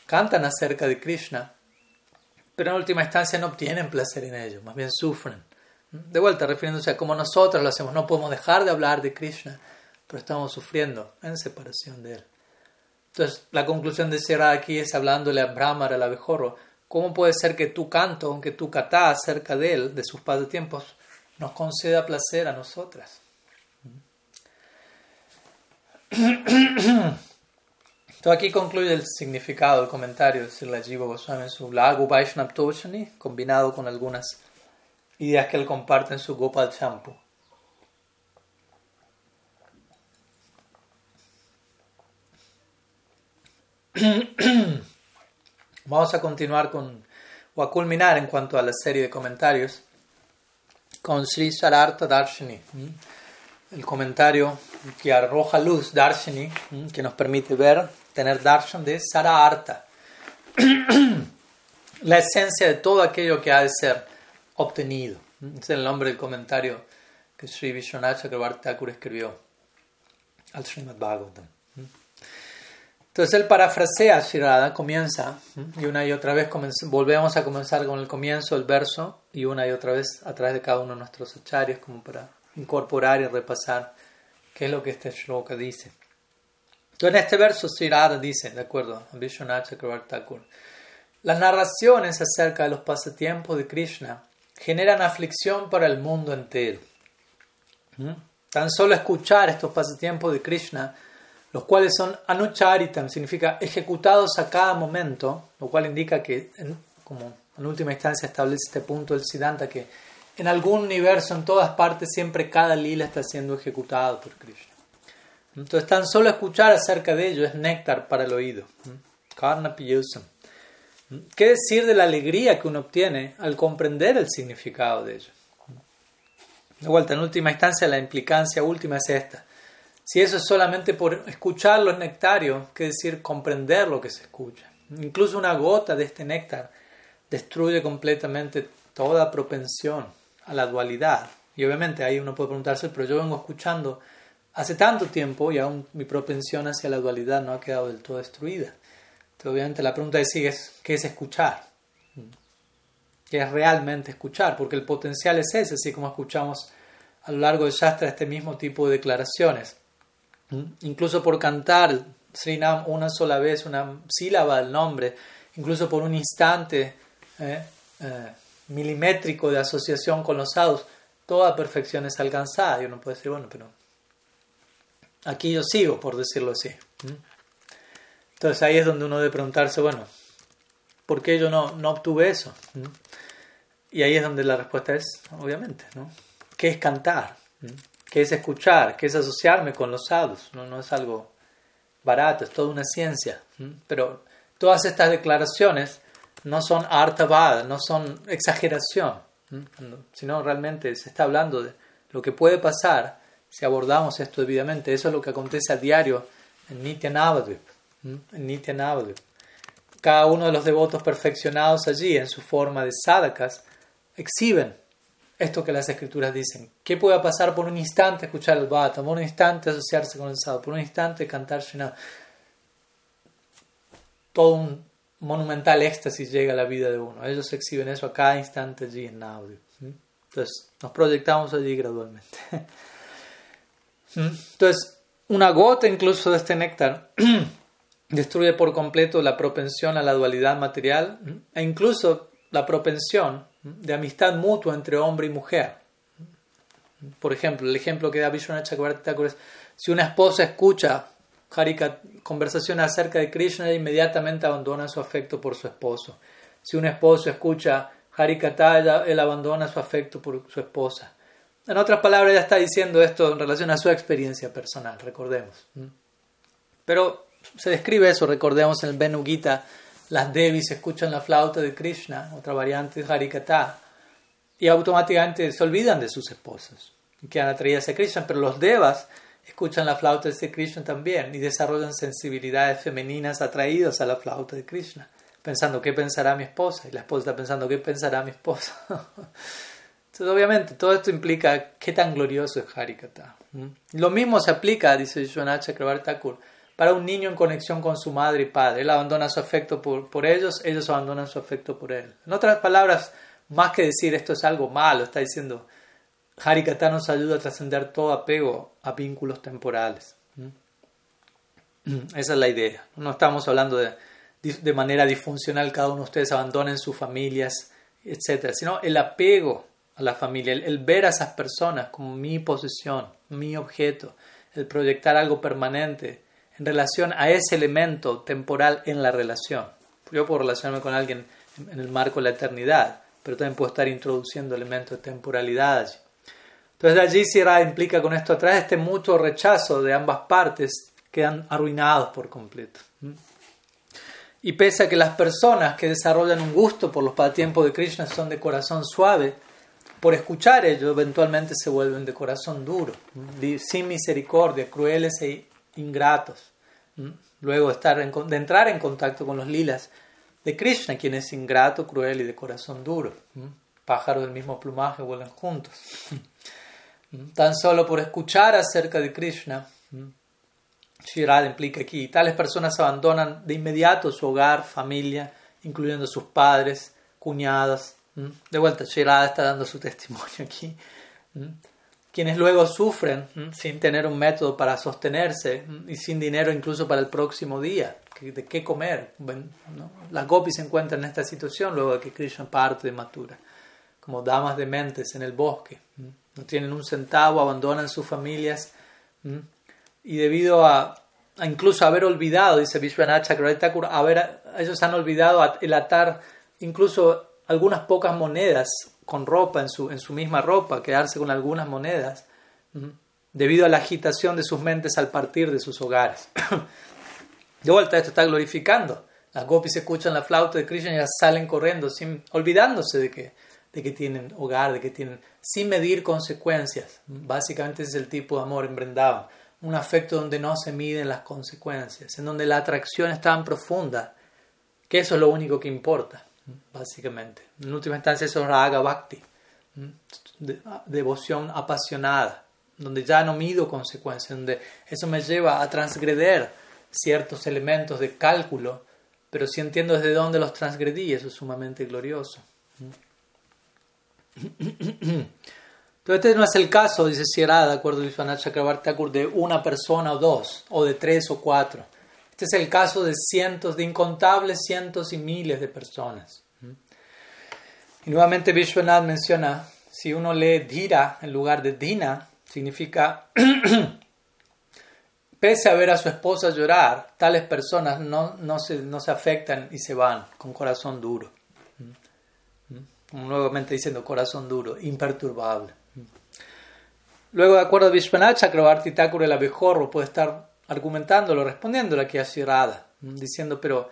cantan acerca de Krishna, pero en última instancia no obtienen placer en ello, más bien sufren. De vuelta, refiriéndose a cómo nosotros lo hacemos, no podemos dejar de hablar de Krishna, pero estamos sufriendo en separación de él. Entonces, la conclusión de Sierra aquí es hablándole a Brahmar, al abejorro, ¿cómo puede ser que tu canto, que tu kata acerca de él, de sus pasatiempos, nos conceda placer a nosotras? Entonces aquí concluye el significado del comentario de Srila Jiva Goswami en su Lagu Vaishnav combinado con algunas ideas que él comparte en su Gopal Champu. Vamos a continuar con, o a culminar en cuanto a la serie de comentarios, con Sri Sarartha Darshini, el comentario que arroja luz, Darshini, que nos permite ver tener darshan de Sararta, la esencia de todo aquello que ha de ser obtenido. Es el nombre del comentario que Sri Vishwanath Chakrabarti Thakur escribió al Srimad Bhagavatam. Entonces él parafrasea Shirada, comienza, y una y otra vez volvemos a comenzar con el comienzo del verso, y una y otra vez a través de cada uno de nuestros acharyas, como para incorporar y repasar qué es lo que este shloka dice. Entonces, en este verso, Sri dice, de acuerdo Vishwanath las narraciones acerca de los pasatiempos de Krishna generan aflicción para el mundo entero. ¿Mm? Tan solo escuchar estos pasatiempos de Krishna, los cuales son anucharitam, significa ejecutados a cada momento, lo cual indica que, como en última instancia establece este punto del Siddhanta, que en algún universo, en todas partes, siempre cada lila está siendo ejecutado por Krishna. Entonces, tan solo escuchar acerca de ello es néctar para el oído. Karna ¿Qué decir de la alegría que uno obtiene al comprender el significado de ello? De vuelta, en última instancia, la implicancia última es esta. Si eso es solamente por escucharlo es nectario, ¿qué decir comprender lo que se escucha? Incluso una gota de este néctar destruye completamente toda propensión a la dualidad. Y obviamente ahí uno puede preguntarse, pero yo vengo escuchando hace tanto tiempo y aún mi propensión hacia la dualidad no ha quedado del todo destruida. Entonces, obviamente la pregunta es, ¿qué es escuchar? ¿Qué es realmente escuchar? Porque el potencial es ese, así como escuchamos a lo largo del Shastra este mismo tipo de declaraciones. Incluso por cantar Srinam una sola vez, una sílaba del nombre, incluso por un instante eh, eh, milimétrico de asociación con los sadhus, toda perfección es alcanzada. Y uno puede decir, bueno, pero aquí yo sigo, por decirlo así. Entonces ahí es donde uno debe preguntarse, bueno, ¿por qué yo no, no obtuve eso? Y ahí es donde la respuesta es, obviamente, ¿no? ¿Qué es cantar? ¿Qué es escuchar? ¿Qué es asociarme con los sadhus? No, no es algo barato, es toda una ciencia. Pero todas estas declaraciones no son artavad, no son exageración, sino realmente se está hablando de lo que puede pasar si abordamos esto debidamente. Eso es lo que acontece a diario en Nitya Navadvip. En Cada uno de los devotos perfeccionados allí, en su forma de sadhakas, exhiben esto que las escrituras dicen. ¿Qué puede pasar por un instante escuchar el bhata, por un instante asociarse con el sadhu, por un instante cantar Shinam? Todo un monumental éxtasis llega a la vida de uno. Ellos exhiben eso a cada instante allí en Navadvip. Entonces, nos proyectamos allí gradualmente. Entonces, una gota incluso de este néctar destruye por completo la propensión a la dualidad material e incluso la propensión de amistad mutua entre hombre y mujer. Por ejemplo, el ejemplo que da Vishwanath Chakrabarti es si una esposa escucha conversación acerca de Krishna, inmediatamente abandona su afecto por su esposo. Si un esposo escucha Harikata, él abandona su afecto por su esposa. En otras palabras, ella está diciendo esto en relación a su experiencia personal, recordemos. Pero se describe eso, recordemos en el Benu Gita, las Devis escuchan la flauta de Krishna, otra variante de Harikata, y automáticamente se olvidan de sus esposos y quedan atraídas a Krishna, pero los Devas escuchan la flauta de Krishna también y desarrollan sensibilidades femeninas atraídas a la flauta de Krishna, pensando qué pensará mi esposa, y la esposa está pensando qué pensará mi esposa. Entonces, obviamente, todo esto implica qué tan glorioso es Harikata. Lo mismo se aplica, dice Vishwanath Chakrabarti Thakur, para un niño en conexión con su madre y padre. Él abandona su afecto por, por ellos, ellos abandonan su afecto por él. En otras palabras, más que decir esto es algo malo, está diciendo Harikata nos ayuda a trascender todo apego a vínculos temporales. Esa es la idea. No estamos hablando de, de manera disfuncional, cada uno de ustedes abandonen sus familias, etc. Sino el apego a la familia, el ver a esas personas como mi posesión, mi objeto, el proyectar algo permanente en relación a ese elemento temporal en la relación. Yo puedo relacionarme con alguien en el marco de la eternidad, pero también puedo estar introduciendo elementos de temporalidad allí. Entonces allí si implica con esto atrás este mutuo rechazo de ambas partes quedan arruinados por completo. Y pese a que las personas que desarrollan un gusto por los pasatiempos de Krishna son de corazón suave, por escuchar ello eventualmente se vuelven de corazón duro, sin misericordia, crueles e ingratos. Luego estar de entrar en contacto con los lilas de Krishna, quien es ingrato, cruel y de corazón duro. Pájaros del mismo plumaje vuelan juntos. Tan solo por escuchar acerca de Krishna, Shirada implica aquí, tales personas abandonan de inmediato su hogar, familia, incluyendo sus padres, cuñadas. De vuelta, Shirada está dando su testimonio aquí quienes luego sufren sin tener un método para sostenerse y sin dinero incluso para el próximo día, de qué comer. Las gopis se encuentran en esta situación luego de que Krishna parte de Mathura, como damas de mentes en el bosque. No tienen un centavo, abandonan sus familias y debido a, incluso haber olvidado, dice Vishwanath Chakravarti haber, ellos han olvidado el atar incluso algunas pocas monedas con ropa, en su, en su misma ropa, quedarse con algunas monedas, debido a la agitación de sus mentes al partir de sus hogares. de vuelta, esto está glorificando. Las gopis escuchan la flauta de Krishna y ya salen corriendo, sin, olvidándose de que, de que tienen hogar, de que tienen, sin medir consecuencias. Básicamente ese es el tipo de amor en Un afecto donde no se miden las consecuencias, en donde la atracción es tan profunda que eso es lo único que importa básicamente. En última instancia eso es raga bhakti, devoción apasionada, donde ya no mido consecuencias, donde eso me lleva a transgreder ciertos elementos de cálculo, pero si entiendo desde dónde los transgredí, eso es sumamente glorioso. Entonces este no es el caso, dice Sierra, de acuerdo a Vishwanath de una persona o dos, o de tres o cuatro. Este es el caso de cientos, de incontables cientos y miles de personas. Y nuevamente Vishwanath menciona, si uno lee Dhira en lugar de Dina, significa, pese a ver a su esposa llorar, tales personas no, no, se, no se afectan y se van con corazón duro. Nuevamente diciendo corazón duro, imperturbable. Luego, de acuerdo a Vishwanath, Chakrabarti Thakur el abejorro puede estar argumentándolo, respondiéndole aquí a Shirada, diciendo, pero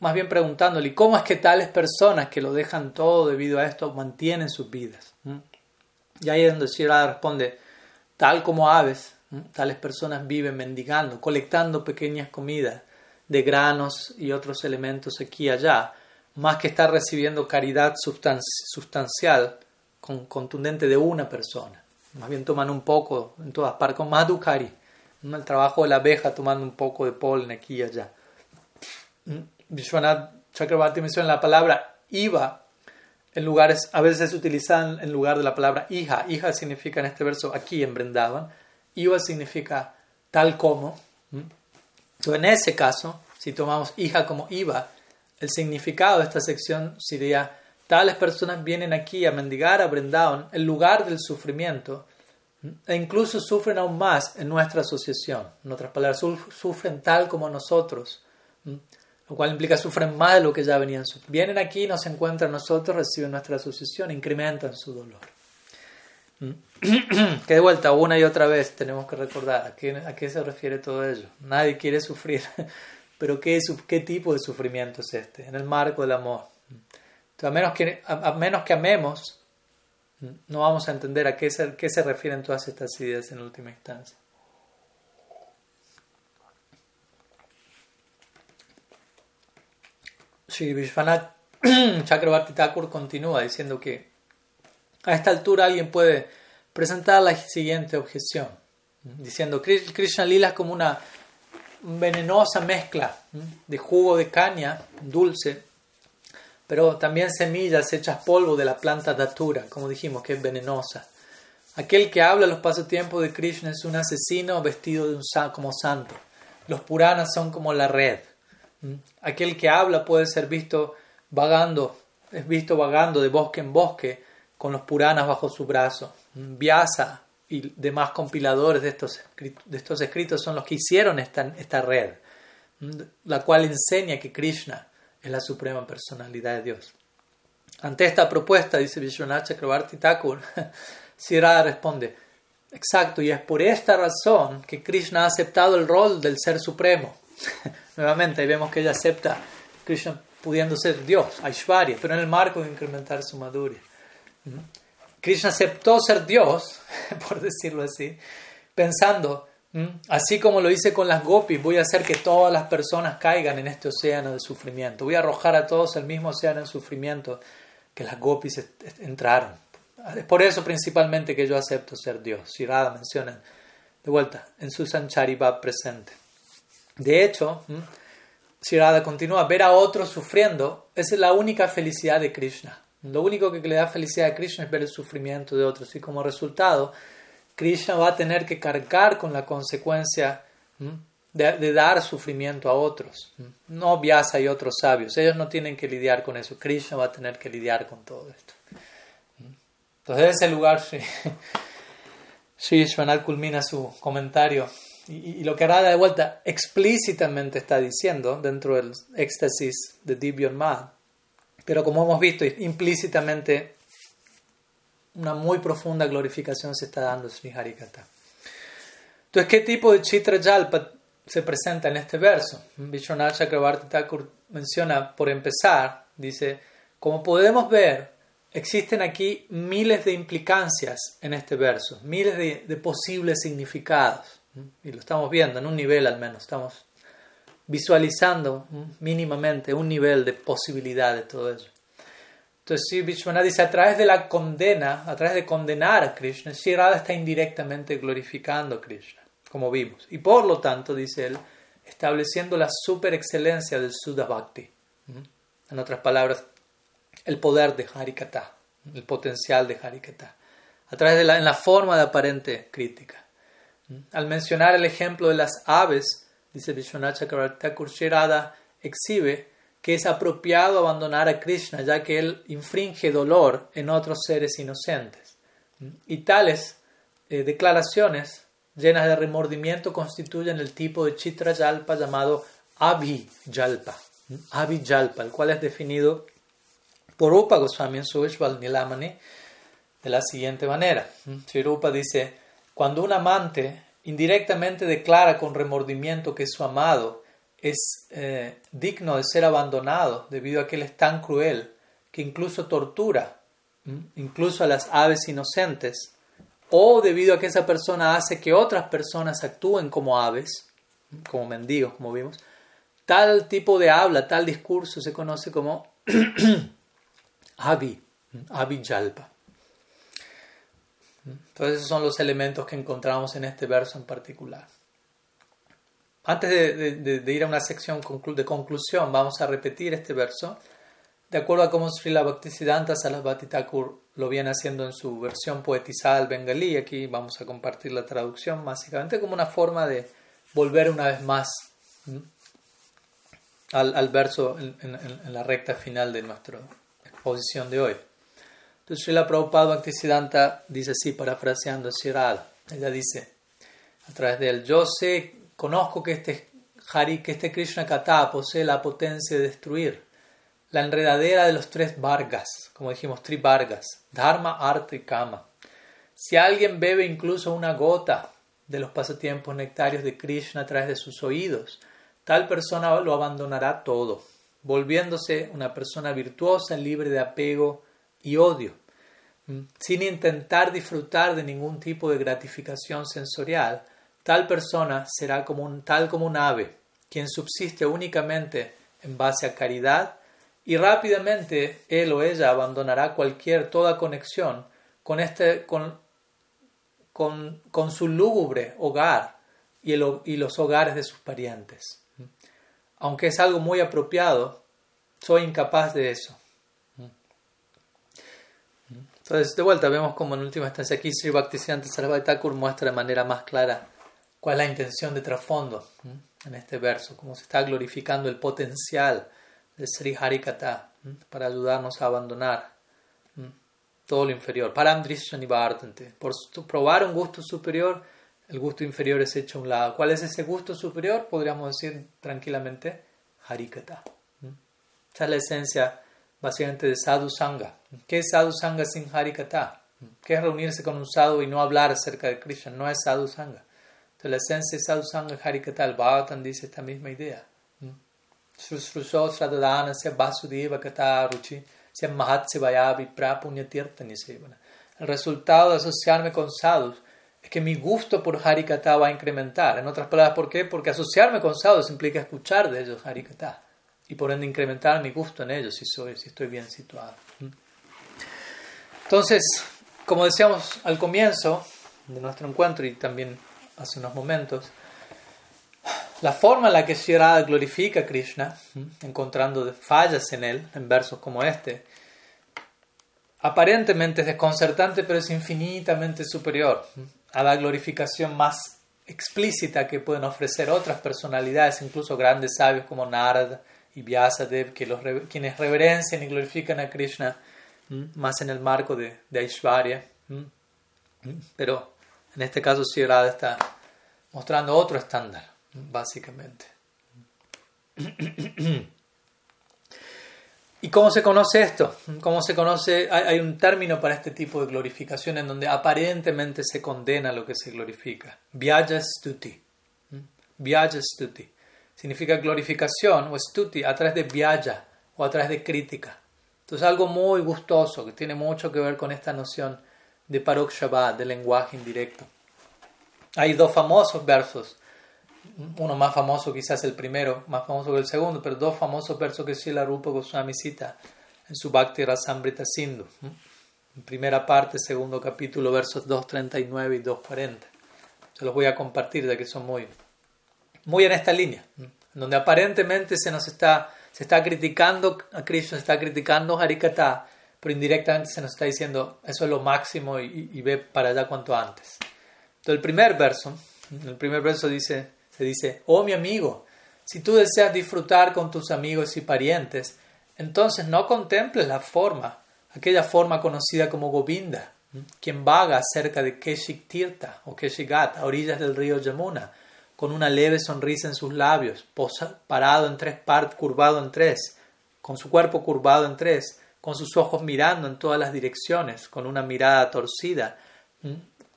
más bien preguntándole, ¿cómo es que tales personas que lo dejan todo debido a esto mantienen sus vidas? Y ahí es donde Shirada responde, tal como aves, tales personas viven mendigando, colectando pequeñas comidas de granos y otros elementos aquí y allá, más que estar recibiendo caridad sustancial, contundente de una persona. Más bien toman un poco en todas partes, con madhukari, el trabajo de la abeja tomando un poco de polen aquí y allá. Mm, Vishwanath Chakrabarti menciona la palabra iva en lugares, a veces se utilizan en lugar de la palabra hija. Hija significa en este verso aquí en Brindavan. Iva significa tal como. Mm. Entonces, en ese caso, si tomamos hija como iva, el significado de esta sección sería tales personas vienen aquí a mendigar a Brindavan, el lugar del sufrimiento, E incluso sufren aún más en nuestra asociación. En otras palabras, sufren tal como nosotros. Lo cual implica sufren más de lo que ya venían sufriendo. Vienen aquí, nos encuentran nosotros, reciben nuestra asociación, incrementan su dolor. Que de vuelta, una y otra vez tenemos que recordar a qué, a qué se refiere todo ello. Nadie quiere sufrir, pero ¿qué, qué tipo de sufrimiento es este? En el marco del amor. a, menos que, a menos que amemos, no vamos a entender a qué se, qué se refieren todas estas ideas en última instancia. Sri Vishwanath Chakrabarti Thakur continúa diciendo que a esta altura alguien puede presentar la siguiente objeción, diciendo Krishna Lila es como una venenosa mezcla de jugo de caña dulce pero también semillas hechas polvo de la planta datura, como dijimos, que es venenosa. Aquel que habla los pasatiempos de Krishna es un asesino vestido de un, como santo. Los Puranas son como la red. ¿Mm? Aquel que habla puede ser visto vagando, es visto vagando de bosque en bosque con los Puranas bajo su brazo. ¿Mm? Vyasa y demás compiladores de estos, de estos escritos son los que hicieron esta, esta red, ¿Mm? la cual enseña que Krishna es la suprema personalidad de Dios. Ante esta propuesta, dice Vishwanath Chakrabarti Thakur, Sirada responde, exacto, y es por esta razón que Krishna ha aceptado el rol del Ser Supremo. Nuevamente, ahí vemos que ella acepta Krishna pudiendo ser Dios, Aishwarya, pero en el marco de incrementar su madurez. Krishna aceptó ser Dios, por decirlo así, pensando. Así como lo hice con las gopis, voy a hacer que todas las personas caigan en este océano de sufrimiento. Voy a arrojar a todos el mismo océano de sufrimiento que las gopis entraron. Es por eso principalmente que yo acepto ser Dios. Si menciona de vuelta en su Sancharibha presente. De hecho, si Radha continúa, ver a otros sufriendo es la única felicidad de Krishna. Lo único que le da felicidad a Krishna es ver el sufrimiento de otros y como resultado Krishna va a tener que cargar con la consecuencia de, dar sufrimiento a otros. No Vyasa y otros sabios. Ellos no tienen que lidiar con eso. Krishna va a tener que lidiar con todo esto. Entonces, en ese lugar, Sri Shvanal culmina su comentario. Y, lo que hará de vuelta explícitamente está diciendo dentro del éxtasis de Divya pero como hemos visto, implícitamente una muy profunda glorificación se está dando Sri Harikata. Entonces, ¿qué tipo de Chitra Jalpa se presenta en este verso? Vishwanath Chakrabarti Thakur menciona, por empezar, dice, como podemos ver, existen aquí miles de implicancias en este verso, miles de, de posibles significados. Y lo estamos viendo en un nivel al menos, estamos visualizando mínimamente un nivel de posibilidad de todo eso. Entonces, si Vishwanath dice, a través de la condena, a través de condenar a Krishna, Sri está indirectamente glorificando a Krishna, como vimos. Y por lo tanto, dice él, estableciendo la super excelencia del Sudha Bhakti. En otras palabras, el poder de Harikata, el potencial de Harikata, a través de la, en la forma de aparente crítica. Al mencionar el ejemplo de las aves, dice Vishwanath Chakravarti exhibe que es apropiado abandonar a Krishna, ya que él infringe dolor en otros seres inocentes. Y tales eh, declaraciones llenas de remordimiento constituyen el tipo de Chitra Yalpa llamado Abhijalpa, Abhijalpa, el cual es definido por Rupa en su Nilamani de la siguiente manera. Sri Rupa dice, cuando un amante indirectamente declara con remordimiento que su amado es eh, digno de ser abandonado debido a que él es tan cruel que incluso tortura, incluso a las aves inocentes, o debido a que esa persona hace que otras personas actúen como aves, como mendigos, como vimos, tal tipo de habla, tal discurso se conoce como Avi, Jalpa. Entonces esos son los elementos que encontramos en este verso en particular. Antes de, ir a una sección de conclusión, vamos a repetir este verso, de acuerdo a cómo Srila Bhaktisiddhanta Sarasvati Thakur lo viene haciendo en su versión poetizada al bengalí. Aquí vamos a compartir la traducción, básicamente como una forma de volver una vez más al, verso en, la recta final de nuestra exposición de hoy. Entonces, Srila Prabhupada Bhaktisiddhanta dice así, parafraseando Shirada. ella dice a través de él, yo sé, conozco que este Hari, que este Krishna Kata posee la potencia de destruir la enredadera de los tres Vargas, como dijimos, Vargas, Dharma, Artha y Kama. Si alguien bebe incluso una gota de los pasatiempos nectarios de Krishna a través de sus oídos, tal persona lo abandonará todo, volviéndose una persona virtuosa, libre de apego y odio, sin intentar disfrutar de ningún tipo de gratificación sensorial. Tal persona será como un, tal como un ave, quien subsiste únicamente en base a caridad y rápidamente él o ella abandonará cualquier, toda conexión con, este, con, con, con su lúgubre hogar y, el, y los hogares de sus parientes. Aunque es algo muy apropiado, soy incapaz de eso. Entonces, de vuelta, vemos como en última instancia aquí Sri Bhaktisiddhanta Sarasvati Thakur muestra de manera más clara cuál es la intención de trasfondo en este verso, cómo se está glorificando el potencial de Sri Harikata para ayudarnos a abandonar todo lo inferior. Paramdrishya Nivartante. Por probar un gusto superior, el gusto inferior es hecho a un lado. ¿Cuál es ese gusto superior? Podríamos decir tranquilamente Harikata. Esa es la esencia básicamente de Sadhu Sangha. ¿Qué es Sadhu Sangha sin Harikata? ¿Qué es reunirse con un sadhu y no hablar acerca de Krishna? No es Sadhu Sangha. Entonces la esencia de Sadhu Sangha Harikata, el Bhagavatam dice esta misma idea. Vasudeva El resultado de asociarme con sadhus es que mi gusto por Harikata va a incrementar. En otras palabras, ¿por qué? Porque asociarme con sadhus implica escuchar de ellos Harikata y por ende incrementar mi gusto en ellos si, soy, si estoy bien situado. Entonces, como decíamos al comienzo de nuestro encuentro y también hace unos momentos, la forma en la que Shirada glorifica a Krishna, encontrando fallas en él, en versos como este, aparentemente es desconcertante, pero es infinitamente superior a la glorificación más explícita que pueden ofrecer otras personalidades, incluso grandes sabios como Narada y Vyasadev, que los, quienes reverencian y glorifican a Krishna más en el marco de, de Aishwarya. Pero en este caso Shirada está mostrando otro estándar básicamente. ¿Y cómo se conoce esto? ¿Cómo se conoce? Hay, un término para este tipo de glorificación en donde aparentemente se condena lo que se glorifica. Vyaja stuti. Vyaja stuti. Significa glorificación o stuti a través de vyaja o a través de crítica. Entonces algo muy gustoso que tiene mucho que ver con esta noción de parok shabbat, de lenguaje indirecto. Hay dos famosos versos uno más famoso quizás el primero, más famoso que el segundo, pero dos famosos versos que Srila Rupa Goswami cita en su Bhakti Rasamrita Sindhu. En primera parte, segundo capítulo, versos 2.39 y 2.40. Se los voy a compartir ya que son muy, muy en esta línea, donde aparentemente se nos está, se está criticando a Krishna, se está criticando a Harikata, pero indirectamente se nos está diciendo eso es lo máximo y, ve para allá cuanto antes. Entonces el primer verso, el primer verso dice dice, oh mi amigo, si tú deseas disfrutar con tus amigos y parientes, entonces no contemples la forma, aquella forma conocida como Govinda, quien vaga cerca de Keshik Tirtha o Keshigat, a orillas del río Yamuna, con una leve sonrisa en sus labios, parado en tres partes, curvado en tres, con su cuerpo curvado en tres, con sus ojos mirando en todas las direcciones, con una mirada torcida,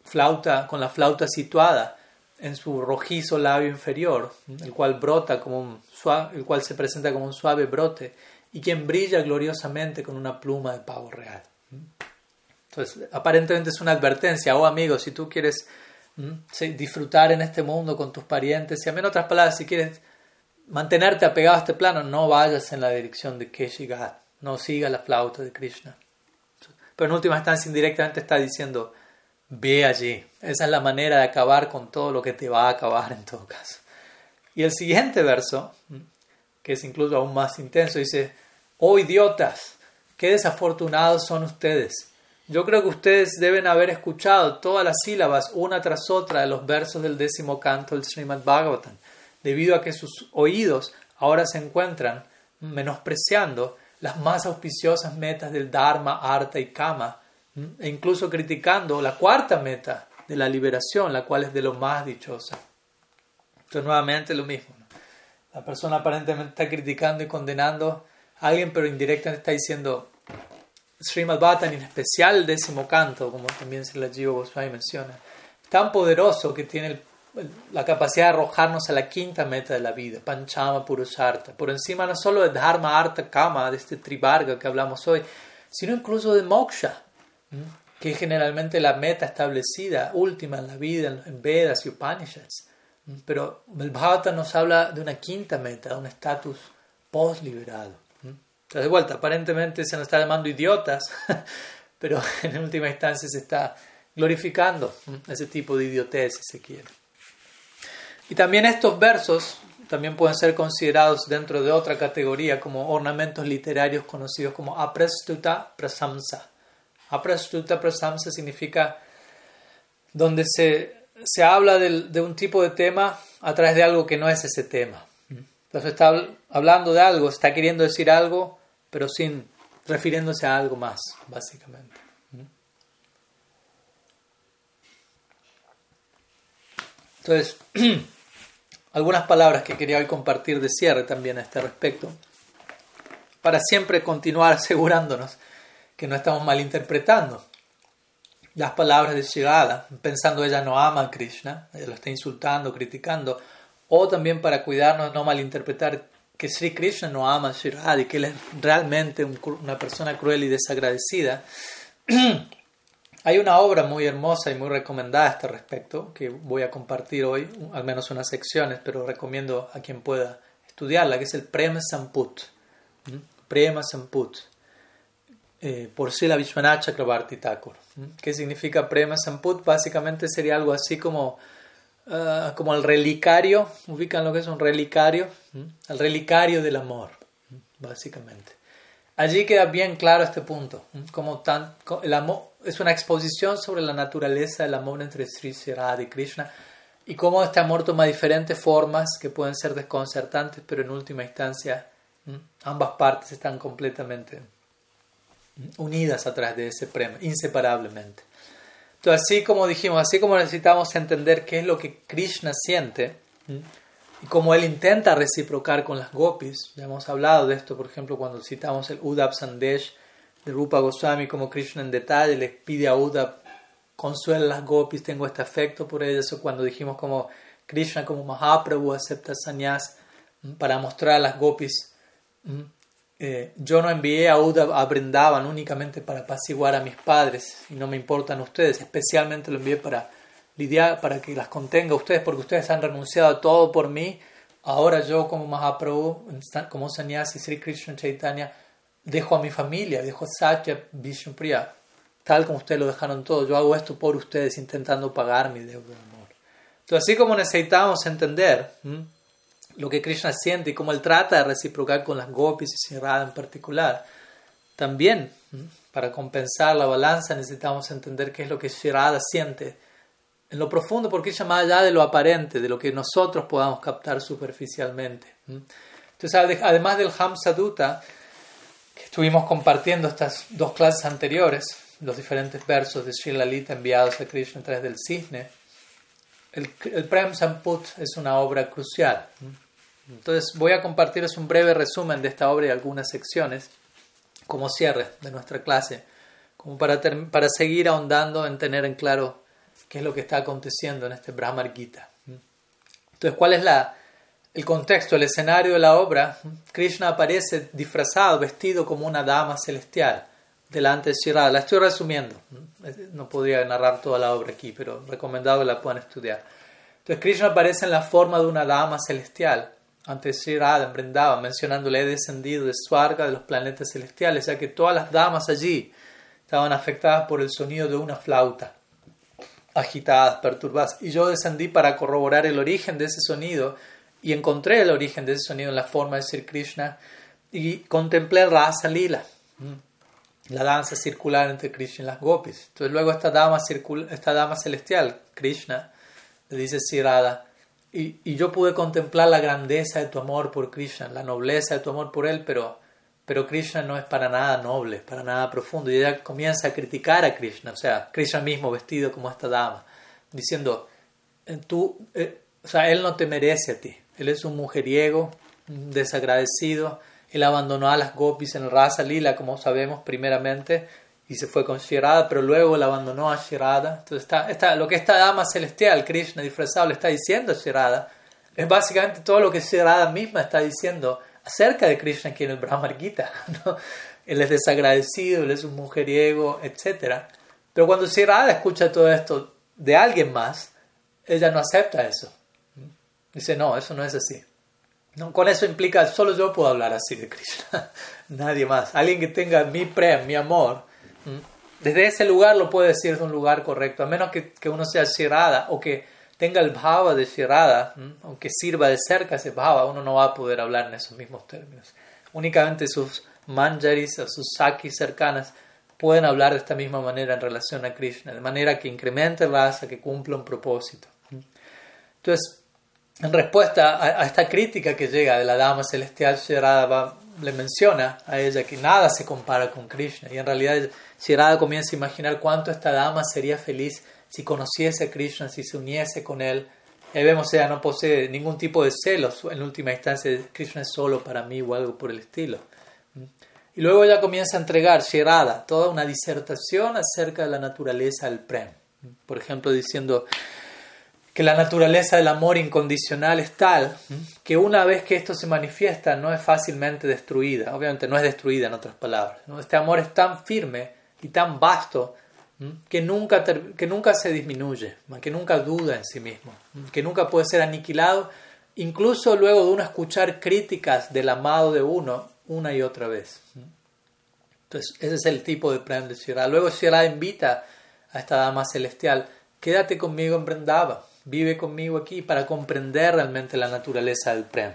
flauta, con la flauta situada, en su rojizo labio inferior, el cual brota como un suave, el cual se presenta como un suave brote y quien brilla gloriosamente con una pluma de pavo real. Entonces, aparentemente es una advertencia, oh amigo, si tú quieres disfrutar en este mundo con tus parientes, y en otras palabras, si quieres mantenerte apegado a este plano, no vayas en la dirección de Keshigat, no sigas la flauta de Krishna. Pero en última instancia, indirectamente está diciendo, Ve allí. Esa es la manera de acabar con todo lo que te va a acabar en todo caso. Y el siguiente verso, que es incluso aún más intenso, dice, oh idiotas, qué desafortunados son ustedes. Yo creo que ustedes deben haber escuchado todas las sílabas una tras otra de los versos del décimo canto del Srimad Bhagavatam, debido a que sus oídos ahora se encuentran menospreciando las más auspiciosas metas del Dharma, Artha y Kama, e incluso criticando la cuarta meta de la liberación, la cual es de lo más dichosa. Entonces, nuevamente lo mismo. La persona aparentemente está criticando y condenando a alguien, pero indirectamente está diciendo Srimad Bhattan, en especial el décimo canto, como también se la Jiva Goswami menciona, tan poderoso que tiene la capacidad de arrojarnos a la quinta meta de la vida, Panchama Purusharta, por encima no solo de Dharma, Artha, Kama, de este Trivarga que hablamos hoy, sino incluso de Moksha, que es generalmente la meta establecida, última en la vida, en Vedas y Upanishads. Pero el Bhagavata nos habla de una quinta meta, de un estatus post-liberado. Entonces, de vuelta, aparentemente se nos está llamando idiotas, pero en última instancia se está glorificando ese tipo de idiotez, si se quiere. Y también estos versos también pueden ser considerados dentro de otra categoría como ornamentos literarios conocidos como aprestuta prasamsa. Aprestuta prasamsa significa donde se, se habla de, de un tipo de tema a través de algo que no es ese tema. Entonces está hablando de algo, está queriendo decir algo pero sin refiriéndose a algo más, básicamente. Entonces, algunas palabras que quería hoy compartir de cierre también a este respecto, para siempre continuar asegurándonos que no estamos malinterpretando las palabras de llegada, pensando ella no ama a Krishna, ella lo está insultando, criticando, o también para cuidarnos de no malinterpretar que Sri Krishna no ama a Shri que él es realmente una persona cruel y desagradecida. Hay una obra muy hermosa y muy recomendada a este respecto que voy a compartir hoy, al menos unas secciones, pero recomiendo a quien pueda estudiarla, que es el Prema Samput. Prema Samput, eh, por Srila Vishwanath Chakrabarti Thakur. ¿Qué significa Prema Samput? Básicamente sería algo así como Ah, como el relicario, ubican lo que es un relicario, el relicario del amor, básicamente. Allí queda bien claro este punto, como tan, el amor es una exposición sobre la naturaleza del amor entre Sri Radha y Krishna y cómo este amor toma diferentes formas que pueden ser desconcertantes, pero en última instancia ambas partes están completamente unidas a través de ese premio, inseparablemente. Entonces, así como dijimos, así como necesitamos entender qué es lo que Krishna siente y cómo él intenta reciprocar con las gopis, ya hemos hablado de esto, por ejemplo, cuando citamos el Udab Sandesh de Rupa Goswami, como Krishna en detalle le pide a Udab, consuela las gopis, tengo este afecto por ellas, o cuando dijimos como Krishna como Mahaprabhu acepta sannyas para mostrar a las gopis eh, yo no envié a Uda a Brindavan únicamente para apaciguar a mis padres y no me importan ustedes, especialmente lo envié para lidiar, para que las contenga a ustedes, porque ustedes han renunciado a todo por mí. Ahora yo como Mahaprabhu, como Sannyasi Sri Krishna Chaitanya, dejo a mi familia, dejo a Satya Vishnupriya, tal como ustedes lo dejaron todo. Yo hago esto por ustedes intentando pagar mi deuda de amor. Entonces, así como necesitamos entender lo que Krishna siente y cómo él trata de reciprocar con las gopis y Sri en particular. También, para compensar la balanza, necesitamos entender qué es lo que Sri siente en lo profundo, porque ella más allá de lo aparente, de lo que nosotros podamos captar superficialmente. Entonces, además del Hamsaduta, que estuvimos compartiendo estas dos clases anteriores, los diferentes versos de Sri Lalita enviados a Krishna a través del cisne, el, el Prem Samput es una obra crucial. Entonces voy a compartirles un breve resumen de esta obra y algunas secciones como cierre de nuestra clase, como para, para seguir ahondando en tener en claro qué es lo que está aconteciendo en este Brahma Gita. Entonces, ¿cuál es la, el contexto, el escenario de la obra? Krishna aparece disfrazado, vestido como una dama celestial delante de Shirada. La estoy resumiendo, no podría narrar toda la obra aquí, pero recomendado la puedan estudiar. Entonces, Krishna aparece en la forma de una dama celestial ante Sri Radha en mencionándole he descendido de Swarga, de los planetas celestiales, ya que todas las damas allí estaban afectadas por el sonido de una flauta, agitadas, perturbadas. Y yo descendí para corroborar el origen de ese sonido y encontré el origen de ese sonido en la forma de Sri Krishna y contemplé Rasa Lila, la danza circular entre Krishna y las gopis. Entonces luego esta dama, esta dama celestial, Krishna, le dice Sri Radha, y, yo pude contemplar la grandeza de tu amor por Krishna, la nobleza de tu amor por él, pero, pero Krishna no es para nada noble, para nada profundo. Y ella comienza a criticar a Krishna, o sea, Krishna mismo vestido como esta dama. diciendo, eh, tú, eh, o sea, él no te merece a ti. Él es un mujeriego, desagradecido. Él abandonó a las gopis en Rasa Lila, como sabemos, primeramente, y se fue con Shirada, pero luego la abandonó a Shirada. Entonces, está, lo que esta dama celestial, Krishna disfrazado, le está diciendo a Shirada, es básicamente todo lo que Shirada misma está diciendo acerca de Krishna aquí en el Brahmar Gita. ¿no? Él es desagradecido, él es un mujeriego, etc. Pero cuando Shirada escucha todo esto de alguien más, ella no acepta eso. Dice, no, eso no es así. No, con eso implica, solo yo puedo hablar así de Krishna, nadie más. Alguien que tenga mi prem, mi amor, desde ese lugar lo puede decir de un lugar correcto, a menos que, que uno sea Shirada o que tenga el bhava de Shirada, aunque sirva de cerca ese bhava, uno no va a poder hablar en esos mismos términos. Únicamente sus manjaris o sus sakis cercanas pueden hablar de esta misma manera en relación a Krishna, de manera que incremente raza, que cumpla un propósito. Entonces, en respuesta a, esta crítica que llega de la dama celestial, Shirada le menciona a ella que nada se compara con Krishna. Y en realidad Shirada comienza a imaginar cuánto esta dama sería feliz si conociese a Krishna, si se uniese con él. Y vemos que ella no posee ningún tipo de celos. En última instancia, Krishna es solo para mí o algo por el estilo. Y luego ella comienza a entregar, Shirada, toda una disertación acerca de la naturaleza del Prem. Por ejemplo, diciendo que la naturaleza del amor incondicional es tal que una vez que esto se manifiesta no es fácilmente destruida. Obviamente no es destruida en otras palabras. Este amor es tan firme y tan vasto que nunca, que nunca se disminuye, que nunca duda en sí mismo, que nunca puede ser aniquilado, incluso luego de uno escuchar críticas del amado de uno una y otra vez. Entonces, ese es el tipo de Prem de Shira. Luego Shira invita a esta dama celestial, quédate conmigo en Brendava vive conmigo aquí para comprender realmente la naturaleza del Prem.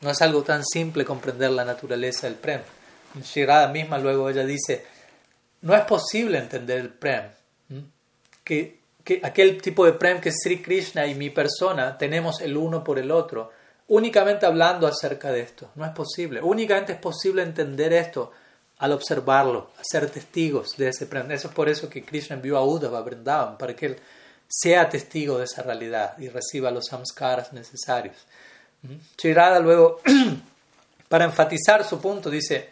No es algo tan simple comprender la naturaleza del Prem. Shirada misma luego ella dice, no es posible entender el Prem. Que, que aquel tipo de Prem que Sri Krishna y mi persona tenemos el uno por el otro, únicamente hablando acerca de esto. No es posible. Únicamente es posible entender esto al observarlo, a ser testigos de ese Prem. Eso es por eso que Krishna envió a Uddhava a Vrindavan, para que él sea testigo de esa realidad y reciba los samskaras necesarios. Chirada luego, para enfatizar su punto, dice,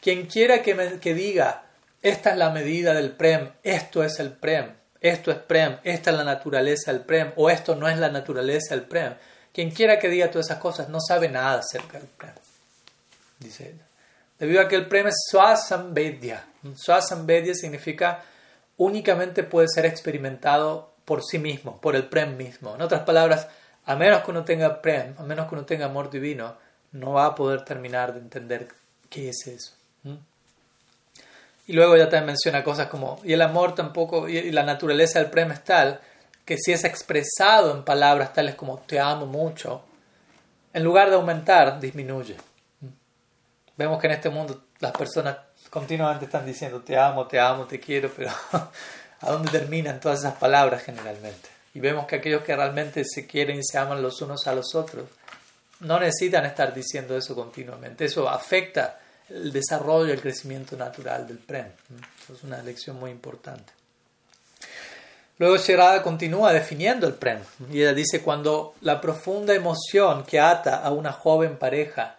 quien quiera que, que diga, esta es la medida del prem, esto es el prem, esto es prem, esta es la naturaleza del prem, o esto no es la naturaleza del prem, quien quiera que diga todas esas cosas no sabe nada acerca del prem, dice ella. Debido a que el prem es swasambedya. Swasambedya significa únicamente puede ser experimentado por sí mismo, por el prem mismo. En otras palabras, a menos que uno tenga prem, a menos que uno tenga amor divino, no va a poder terminar de entender qué es eso. Y luego ella también menciona cosas como, y el amor tampoco, y la naturaleza del prem es tal, que si es expresado en palabras tales como te amo mucho, en lugar de aumentar, disminuye. Vemos que en este mundo las personas continuamente están diciendo te amo, te amo, te quiero, pero a dónde terminan todas esas palabras generalmente. Y vemos que aquellos que realmente se quieren y se aman los unos a los otros no necesitan estar diciendo eso continuamente. Eso afecta el desarrollo el crecimiento natural del Prem. es una lección muy importante. Luego Sherada continúa definiendo el Prem y ella dice cuando la profunda emoción que ata a una joven pareja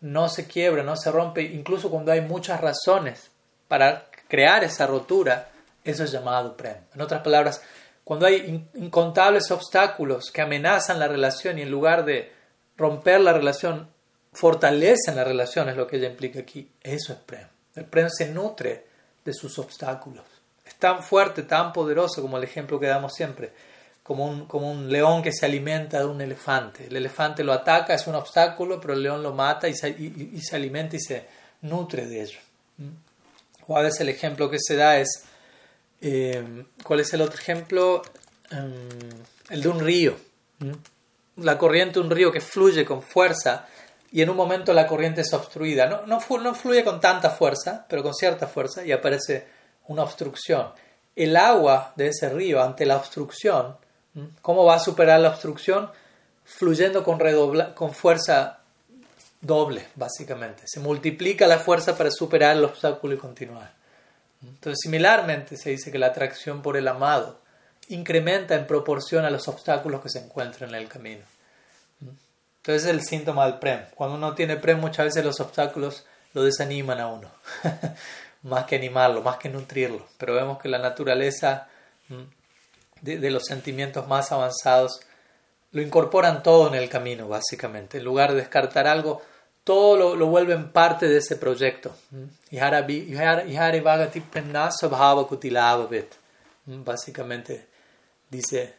no se quiebra, no se rompe, incluso cuando hay muchas razones para crear esa rotura, eso es llamado prem. En otras palabras, cuando hay incontables obstáculos que amenazan la relación y en lugar de romper la relación, fortalecen la relación, es lo que ella implica aquí. Eso es prem. El prem se nutre de sus obstáculos. Es tan fuerte, tan poderoso como el ejemplo que damos siempre, como un, como un león que se alimenta de un elefante. El elefante lo ataca, es un obstáculo, pero el león lo mata y se, y se alimenta y se nutre de ello. ¿Mm? O a veces el ejemplo que se da es eh, ¿Cuál es el otro ejemplo? Em, el de un río. La corriente de un río que fluye con fuerza y en un momento la corriente es obstruida. No, no, no fluye con tanta fuerza, pero con cierta fuerza y aparece una obstrucción. El agua de ese río ante la obstrucción, ¿cómo va a superar la obstrucción? Fluyendo con, con fuerza doble, básicamente. Se multiplica la fuerza para superar el obstáculo y continuar. Entonces, similarmente se dice que la atracción por el amado incrementa en proporción a los obstáculos que se encuentran en el camino. Entonces es el síntoma del prem. Cuando uno tiene prem muchas veces los obstáculos lo desaniman a uno, más que animarlo, más que nutrirlo. Pero vemos que la naturaleza de, los sentimientos más avanzados lo incorporan todo en el camino, básicamente. En lugar de descartar algo, todo lo, lo vuelven parte de ese proyecto. Básicamente dice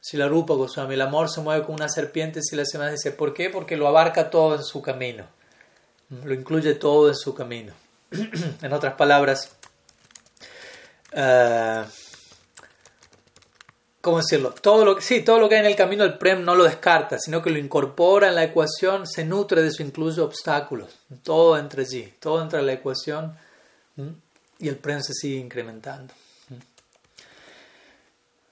si la Rupa Goswami, el amor se mueve como una serpiente, si la semana dice, ¿por qué? Porque lo abarca todo en su camino, lo incluye todo en su camino. en otras palabras, uh, ¿cómo decirlo? Todo lo, sí, todo lo que hay en el camino el Prem no lo descarta, sino que lo incorpora en la ecuación, se nutre de eso, incluye obstáculos, todo entra allí, todo entra en la ecuación y el Prem se sigue incrementando.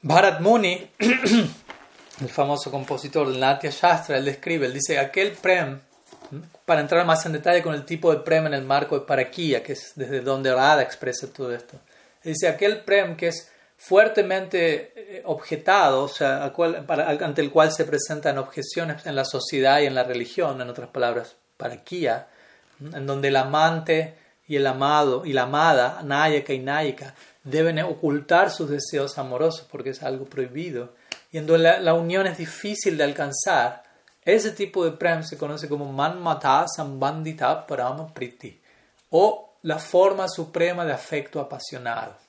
Bharat Muni, el famoso compositor del Natya Shastra, él describe, él dice, aquel prem, para entrar más en detalle con el tipo de prem en el marco de Parakia, que es desde donde Radha expresa todo esto. Él dice, aquel prem que es fuertemente eh, objetado, o sea, ante el cual se presentan objeciones en la sociedad y en la religión, en otras palabras, Parakia, en donde el amante y el amado y la amada, Nayaka y Nayika, deben ocultar sus deseos amorosos porque es algo prohibido. Y en donde la, unión es difícil de alcanzar, ese tipo de prem se conoce como manmata sambandita parama priti o la forma suprema de afecto apasionado.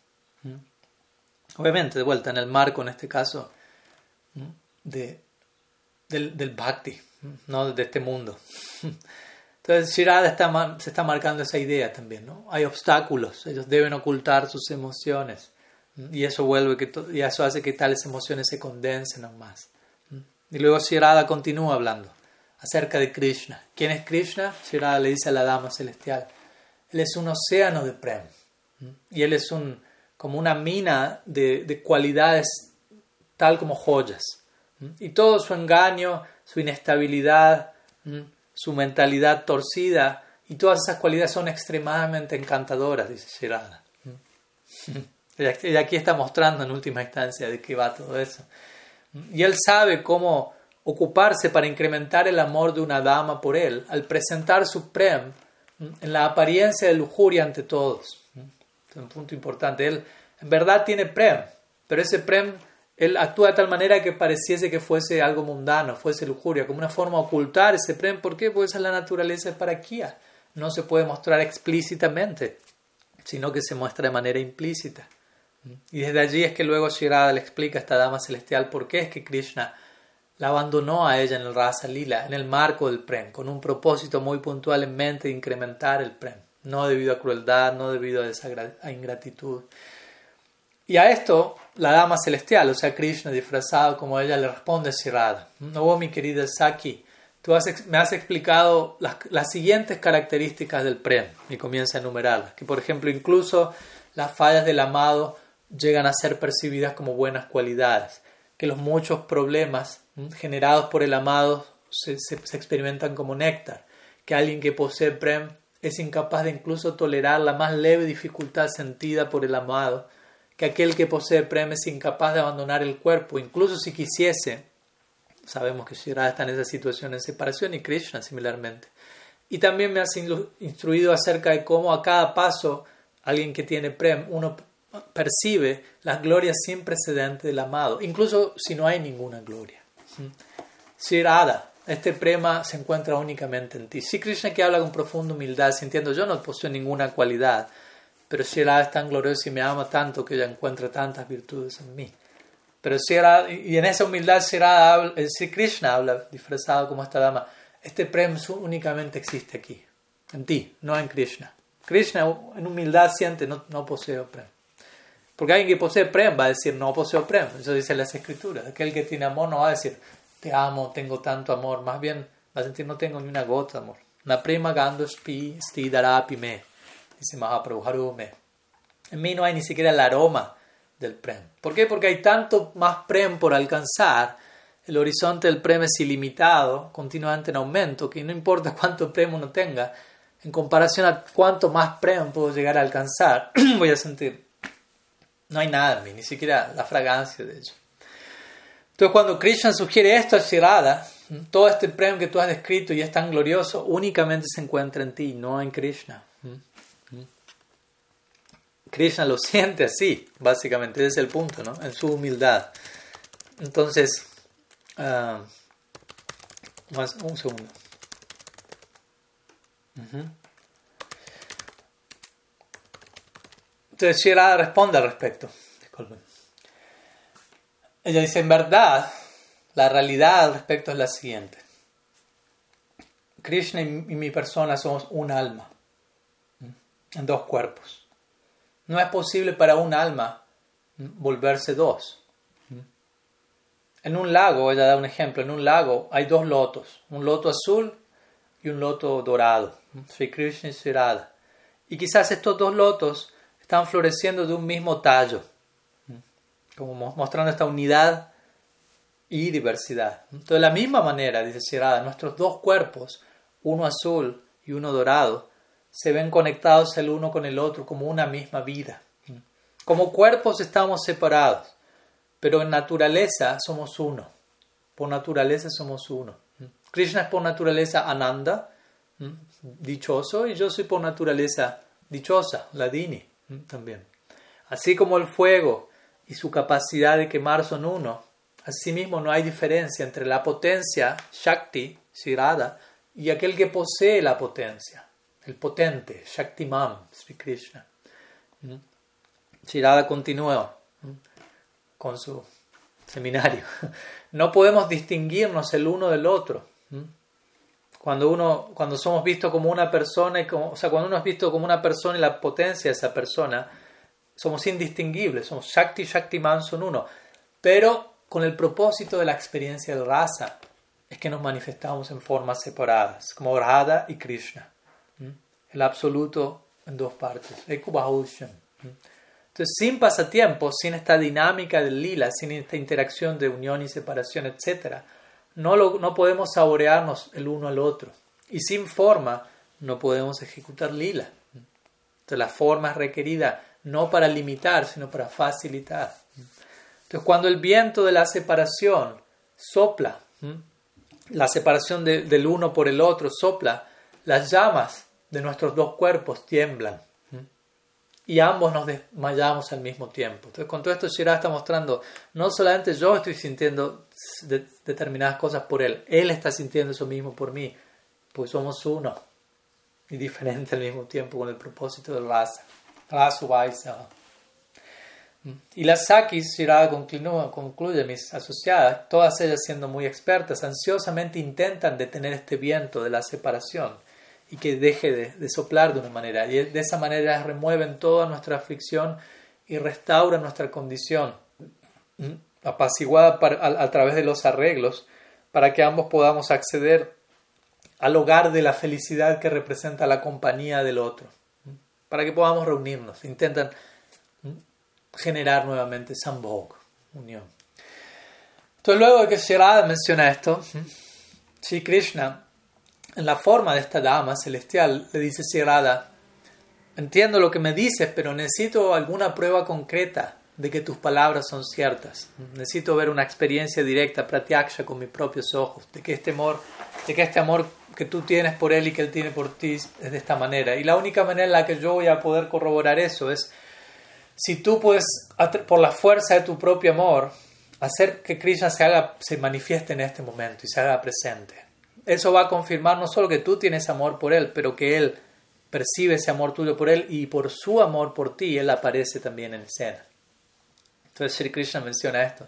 Obviamente, de vuelta en el marco, en este caso, de, del, del bhakti, no de este mundo. Entonces Shirada se está marcando esa idea también, ¿no? Hay obstáculos, ellos deben ocultar sus emociones y eso vuelve que y eso hace que tales emociones se condensen aún más. Y luego Shirada continúa hablando acerca de Krishna. ¿Quién es Krishna? Shirada le dice a la dama celestial. Él es un océano de prem y él es un como una mina de, de cualidades tal como joyas. Y todo su engaño, su inestabilidad, su mentalidad torcida y todas esas cualidades son extremadamente encantadoras, dice Shirada. Y aquí está mostrando en última instancia de qué va todo eso. Y él sabe cómo ocuparse para incrementar el amor de una dama por él al presentar su prem en la apariencia de lujuria ante todos. Es un punto importante. Él en verdad tiene prem, pero ese prem él actúa de tal manera que pareciese que fuese algo mundano, fuese lujuria, como una forma de ocultar ese prem. ¿Por qué? Porque esa es la naturaleza de paraquía. No se puede mostrar explícitamente, sino que se muestra de manera implícita. Y desde allí es que luego Shirada le explica a esta dama celestial por qué es que Krishna la abandonó a ella en el Rasa Lila, en el marco del prem, con un propósito muy puntual en mente de incrementar el prem, no debido a crueldad, no debido a ingratitud. Y a esto la dama celestial, o sea, Krishna disfrazado como ella, le responde Shirada. No, mi querida Saki, tú me has explicado las, siguientes características del prem y comienza a enumerarlas. Que, por ejemplo, incluso las fallas del amado llegan a ser percibidas como buenas cualidades. Que los muchos problemas generados por el amado se, se experimentan como néctar. Que alguien que posee prem es incapaz de incluso tolerar la más leve dificultad sentida por el amado que aquel que posee prem es incapaz de abandonar el cuerpo, incluso si quisiese. Sabemos que Shirada está en esa situación en separación y Krishna similarmente. Y también me has instruido acerca de cómo a cada paso alguien que tiene prem, uno percibe las glorias sin precedente del amado, incluso si no hay ninguna gloria. Shirada, este prema se encuentra únicamente en ti. Si Krishna que habla con profunda humildad, sintiendo yo no poseo ninguna cualidad, pero si es tan gloriosa y me ama tanto que ella encuentra tantas virtudes en mí. Pero si y en esa humildad Shirada si Krishna habla disfrazado como esta dama, este prem únicamente existe aquí, en ti, no en Krishna. Krishna en humildad siente, no, no poseo prem. Porque alguien que posee prem va a decir, no poseo prem. Eso dice las escrituras. Aquel que tiene amor no va a decir, te amo, tengo tanto amor. Más bien va a sentir, no tengo ni una gota de amor. Na prema gando sti darapi me dice Mahaprabhu Harume. En mí no hay ni siquiera el aroma del prem. ¿Por qué? Porque hay tanto más prem por alcanzar. El horizonte del prem es ilimitado, continuamente en aumento, que no importa cuánto prem uno tenga, en comparación a cuánto más prem puedo llegar a alcanzar, voy a sentir No hay nada en mí, ni siquiera la fragancia de ello. Entonces cuando Krishna sugiere esto a Shirada, todo este premio que tú has descrito y es tan glorioso, únicamente se encuentra en ti, no en Krishna. Krishna lo siente así, básicamente, ese es el punto, ¿no? En su humildad. Entonces, uh, un segundo. Entonces Shirada responde al respecto. Disculpen. Ella dice, en verdad, la realidad al respecto es la siguiente. Krishna y mi persona somos un alma, en dos cuerpos. No es posible para un alma volverse dos. En un lago, ella da un ejemplo, en un lago hay dos lotos, un loto azul y un loto dorado, Sri Krishna y Sri Y quizás estos dos lotos están floreciendo de un mismo tallo, como mostrando esta unidad y diversidad. Entonces, de la misma manera, dice Sri nuestros dos cuerpos, uno azul y uno dorado, se ven conectados el uno con el otro como una misma vida. Como cuerpos estamos separados, pero en naturaleza somos uno. Por naturaleza somos uno. Krishna es por naturaleza Ananda, dichoso, y yo soy por naturaleza dichosa, Ladini también. Así como el fuego y su capacidad de quemar son uno, asimismo no hay diferencia entre la potencia, Shakti, Sirada, y aquel que posee la potencia, el potente, Shaktiman, Sri Krishna. Shirada continúa con su seminario. No podemos distinguirnos el uno del otro. Cuando, uno, cuando somos vistos como una persona, y como, o sea, cuando uno es visto como una persona y la potencia de esa persona, somos indistinguibles, somos Shakti Shaktiman son uno. Pero con el propósito de la experiencia del rasa, es que nos manifestamos en formas separadas, como Radha y Krishna. El absoluto en dos partes. Entonces, sin pasatiempos, sin esta dinámica del lila, sin esta interacción de unión y separación, etc., no, no podemos saborearnos el uno al otro. Y sin forma, no podemos ejecutar lila. Entonces, la forma es requerida no para limitar, sino para facilitar. Entonces, cuando el viento de la separación sopla, la separación del uno por el otro sopla, las llamas de nuestros dos cuerpos tiemblan y ambos nos desmayamos al mismo tiempo. Entonces, con todo esto, Shira está mostrando, no solamente yo estoy sintiendo determinadas cosas por él, él está sintiendo eso mismo por mí, pues somos uno y diferente al mismo tiempo con el propósito del rasa. Y las Sakis, Shirada concluye, mis asociadas, todas ellas siendo muy expertas, ansiosamente intentan detener este viento de la separación y que deje de, soplar de una manera. Y de esa manera remueven toda nuestra aflicción y restauran nuestra condición, apaciguada a, través de los arreglos, para que ambos podamos acceder al hogar de la felicidad que representa la compañía del otro, para que podamos reunirnos. Intentan generar nuevamente Sambhog, unión. Entonces, luego de que Shirada menciona esto, Sri Krishna en la forma de esta dama celestial, le dice Sirada, entiendo lo que me dices, pero necesito alguna prueba concreta de que tus palabras son ciertas. Necesito ver una experiencia directa, pratyaksha, con mis propios ojos, de que este amor, de que este amor que tú tienes por él y que él tiene por ti es de esta manera. Y la única manera en la que yo voy a poder corroborar eso es si tú puedes, por la fuerza de tu propio amor, hacer que Krishna se haga, se manifieste en este momento y se haga presente eso va a confirmar no solo que tú tienes amor por Él, pero que Él percibe ese amor tuyo por Él y por su amor por ti, Él aparece también en escena. Entonces Sri Krishna menciona esto.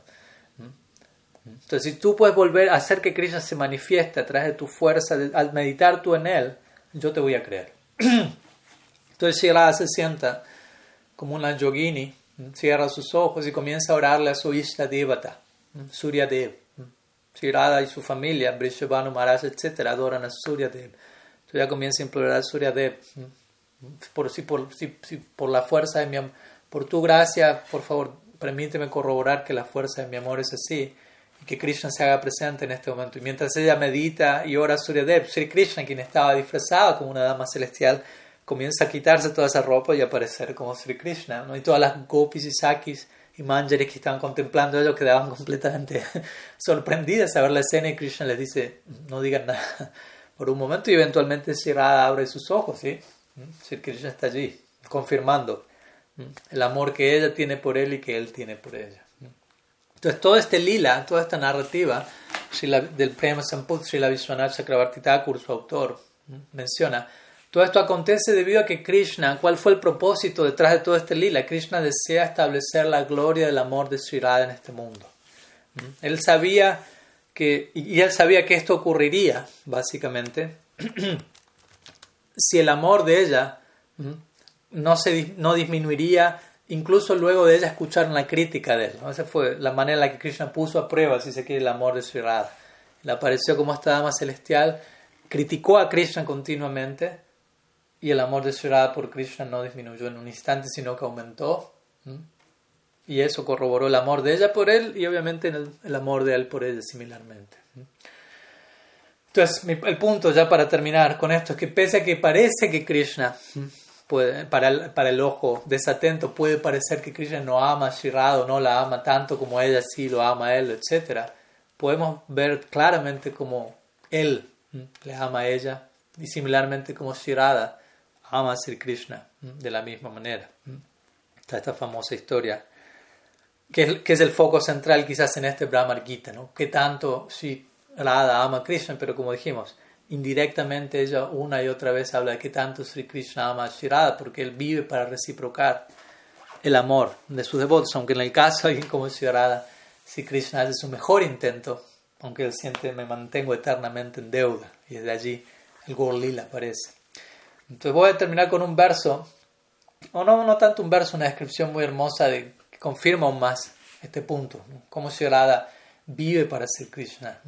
Entonces, si tú puedes volver a hacer que Krishna se manifieste a través de tu fuerza, al meditar tú en Él, yo te voy a creer. Entonces, si se sienta como una yogini, cierra sus ojos y comienza a orarle a su Ishta Devata, Surya Dev. Radha y su familia, Brishabhanu Maharaj, etc., adoran a Suryadev. Entonces ya comienza a implorar a Suryadev, por, si, por, si, por la fuerza de mi amor, por tu gracia, por favor, permíteme corroborar que la fuerza de mi amor es así que Krishna se haga presente en este momento. Y mientras ella medita y ora a Suryadev, Sri Krishna, quien estaba disfrazado como una dama celestial, comienza a quitarse toda esa ropa y aparecer como Sri Krishna. ¿no? Y todas las gopis y sakis y manjaris que estaban contemplando ello quedaban completamente sorprendidas a ver la escena y Krishna les dice, no digan nada por un momento y eventualmente Sri abre sus ojos, ¿sí? Sri Krishna está allí, confirmando el amor que ella tiene por él y que él tiene por ella. Entonces, todo este lila, toda esta narrativa del Prema Samput, Srila Vishwanath Chakrabarti Thakur, su autor, menciona, todo esto acontece debido a que Krishna, ¿cuál fue el propósito detrás de todo este lila? Krishna desea establecer la gloria del amor de Sri Radha en este mundo. Él sabía que, y él sabía que esto ocurriría, básicamente, si el amor de ella no, se, no disminuiría incluso luego de ella escuchar una crítica de él. Esa fue la manera en la que Krishna puso a prueba, si se quiere, el amor de Sri Radha. Le apareció como esta dama celestial, criticó a Krishna continuamente y el amor de Sri Radha por Krishna no disminuyó en un instante, sino que aumentó. Y eso corroboró el amor de ella por él y obviamente el, el amor de él por ella similarmente. Entonces, el punto ya para terminar con esto es que pese a que parece que Krishna para, el, ojo desatento puede parecer que Krishna no ama a Shirado, no la ama tanto como ella sí lo ama a él, etc. Podemos ver claramente como él le ama a ella y similarmente como Shirada ama a Sri Krishna de la misma manera. Esta famosa historia que, es el foco central quizás en este Brahmar Gita, ¿no? que tanto Sri Radha ama a Krishna, pero como dijimos, indirectamente ella una y otra vez habla de que tanto Sri Krishna ama a Shirada porque él vive para reciprocar el amor de sus devotos, aunque en el caso de alguien como Shirada, Sri Krishna hace su mejor intento, aunque él siente me mantengo eternamente en deuda y desde allí el Gorlila aparece. Entonces voy a terminar con un verso, o no, no tanto un verso, una descripción muy hermosa que confirma aún más este punto, cómo Shirada vive para Sri Krishna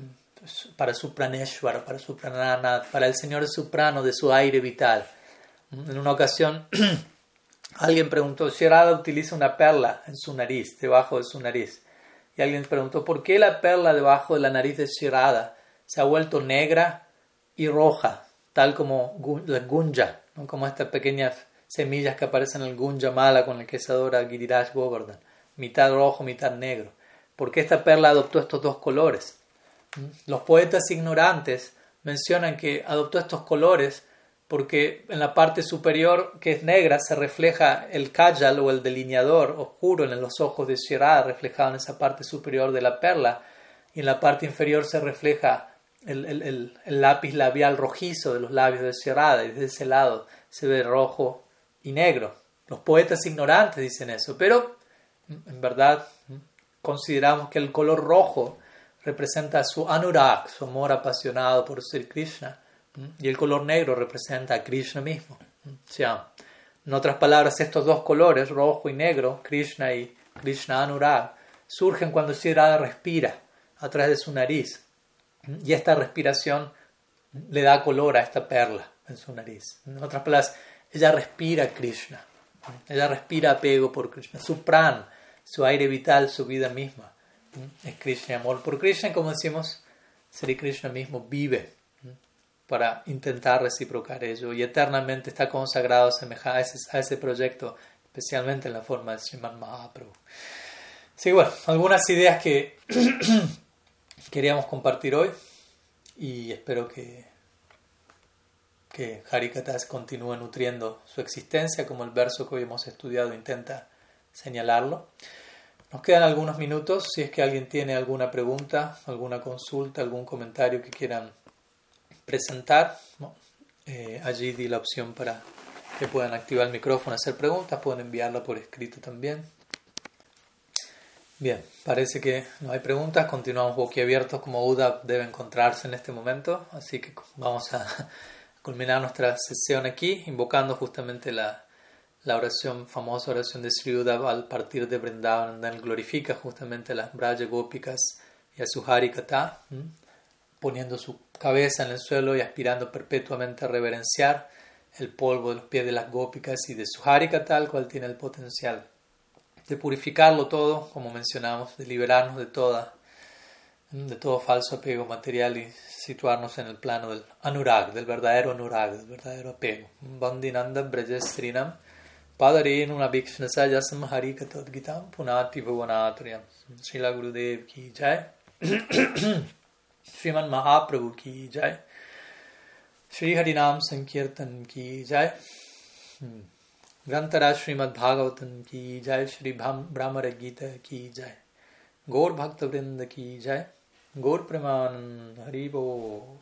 para su praneshwar, para su pranana, para el Señor Suprano de su aire vital. En una ocasión alguien preguntó, Shirada utiliza una perla en su nariz, debajo de su nariz. Y alguien preguntó, ¿por qué la perla debajo de la nariz de Shirada se ha vuelto negra y roja, tal como la gunja, como estas pequeñas semillas que aparecen en el gunja mala con el que se adora Giriraj Govardhan, mitad rojo, mitad negro? ¿Por qué esta perla adoptó estos dos colores? Los poetas ignorantes mencionan que adoptó estos colores porque en la parte superior, que es negra, se refleja el kajal o el delineador oscuro en los ojos de Shirada, reflejado en esa parte superior de la perla, y en la parte inferior se refleja el, lápiz labial rojizo de los labios de Shirada, y desde ese lado se ve rojo y negro. Los poetas ignorantes dicen eso, pero en verdad consideramos que el color rojo representa su anurag, su amor apasionado por Sri Krishna, y el color negro representa a Krishna mismo. En otras palabras, estos dos colores, rojo y negro, Krishna y Krishna Anurag, surgen cuando Sri respira a través de su nariz. Y esta respiración le da color a esta perla en su nariz. En otras palabras, ella respira Krishna. Ella respira apego por Krishna. Su pran, su aire vital, su vida misma es Krishna, amor por Krishna, como decimos, Sri Krishna mismo vive para intentar reciprocar ello y eternamente está consagrado a ese, a ese proyecto, especialmente en la forma de Sriman Mahaprabhu. Sí, bueno, algunas ideas que queríamos compartir hoy y espero que, que Harikatas continúe nutriendo su existencia como el verso que hoy hemos estudiado intenta señalarlo. Nos quedan algunos minutos. Si es que alguien tiene alguna pregunta, alguna consulta, algún comentario que quieran presentar, eh, allí di la opción para que puedan activar el micrófono, hacer preguntas, pueden enviarla por escrito también. Bien, parece que no hay preguntas, continuamos boquiabiertos como UDA debe encontrarse en este momento, así que vamos a culminar nuestra sesión aquí, invocando justamente la, la oración, famosa oración de Sri Uddhava al partir de Vrindavan, glorifica justamente a las Braja Gópicas y a su Harikata, poniendo su cabeza en el suelo y aspirando perpetuamente a reverenciar el polvo de los pies de las Gópicas y de su Harikata, el cual tiene el potencial de purificarlo todo, como mencionamos, de liberarnos de toda de todo falso apego material y situarnos en el plano del anurag, del verdadero anurag, del verdadero apego. Bandinanda पादरेन una भिक्षण सजसम हरि कथोद्गीता पुनाति भुवनात्र्यम श्रीला गुरुदेव की जय श्रीमन महाप्रभु की जय श्री हरिनाम संकीर्तन की जय ग्रंथराज श्रीमद भागवतन की जय श्री ब्राह्मण गीता की जय गौर भक्त वृंद की जय गौर प्रमानंद हरिबो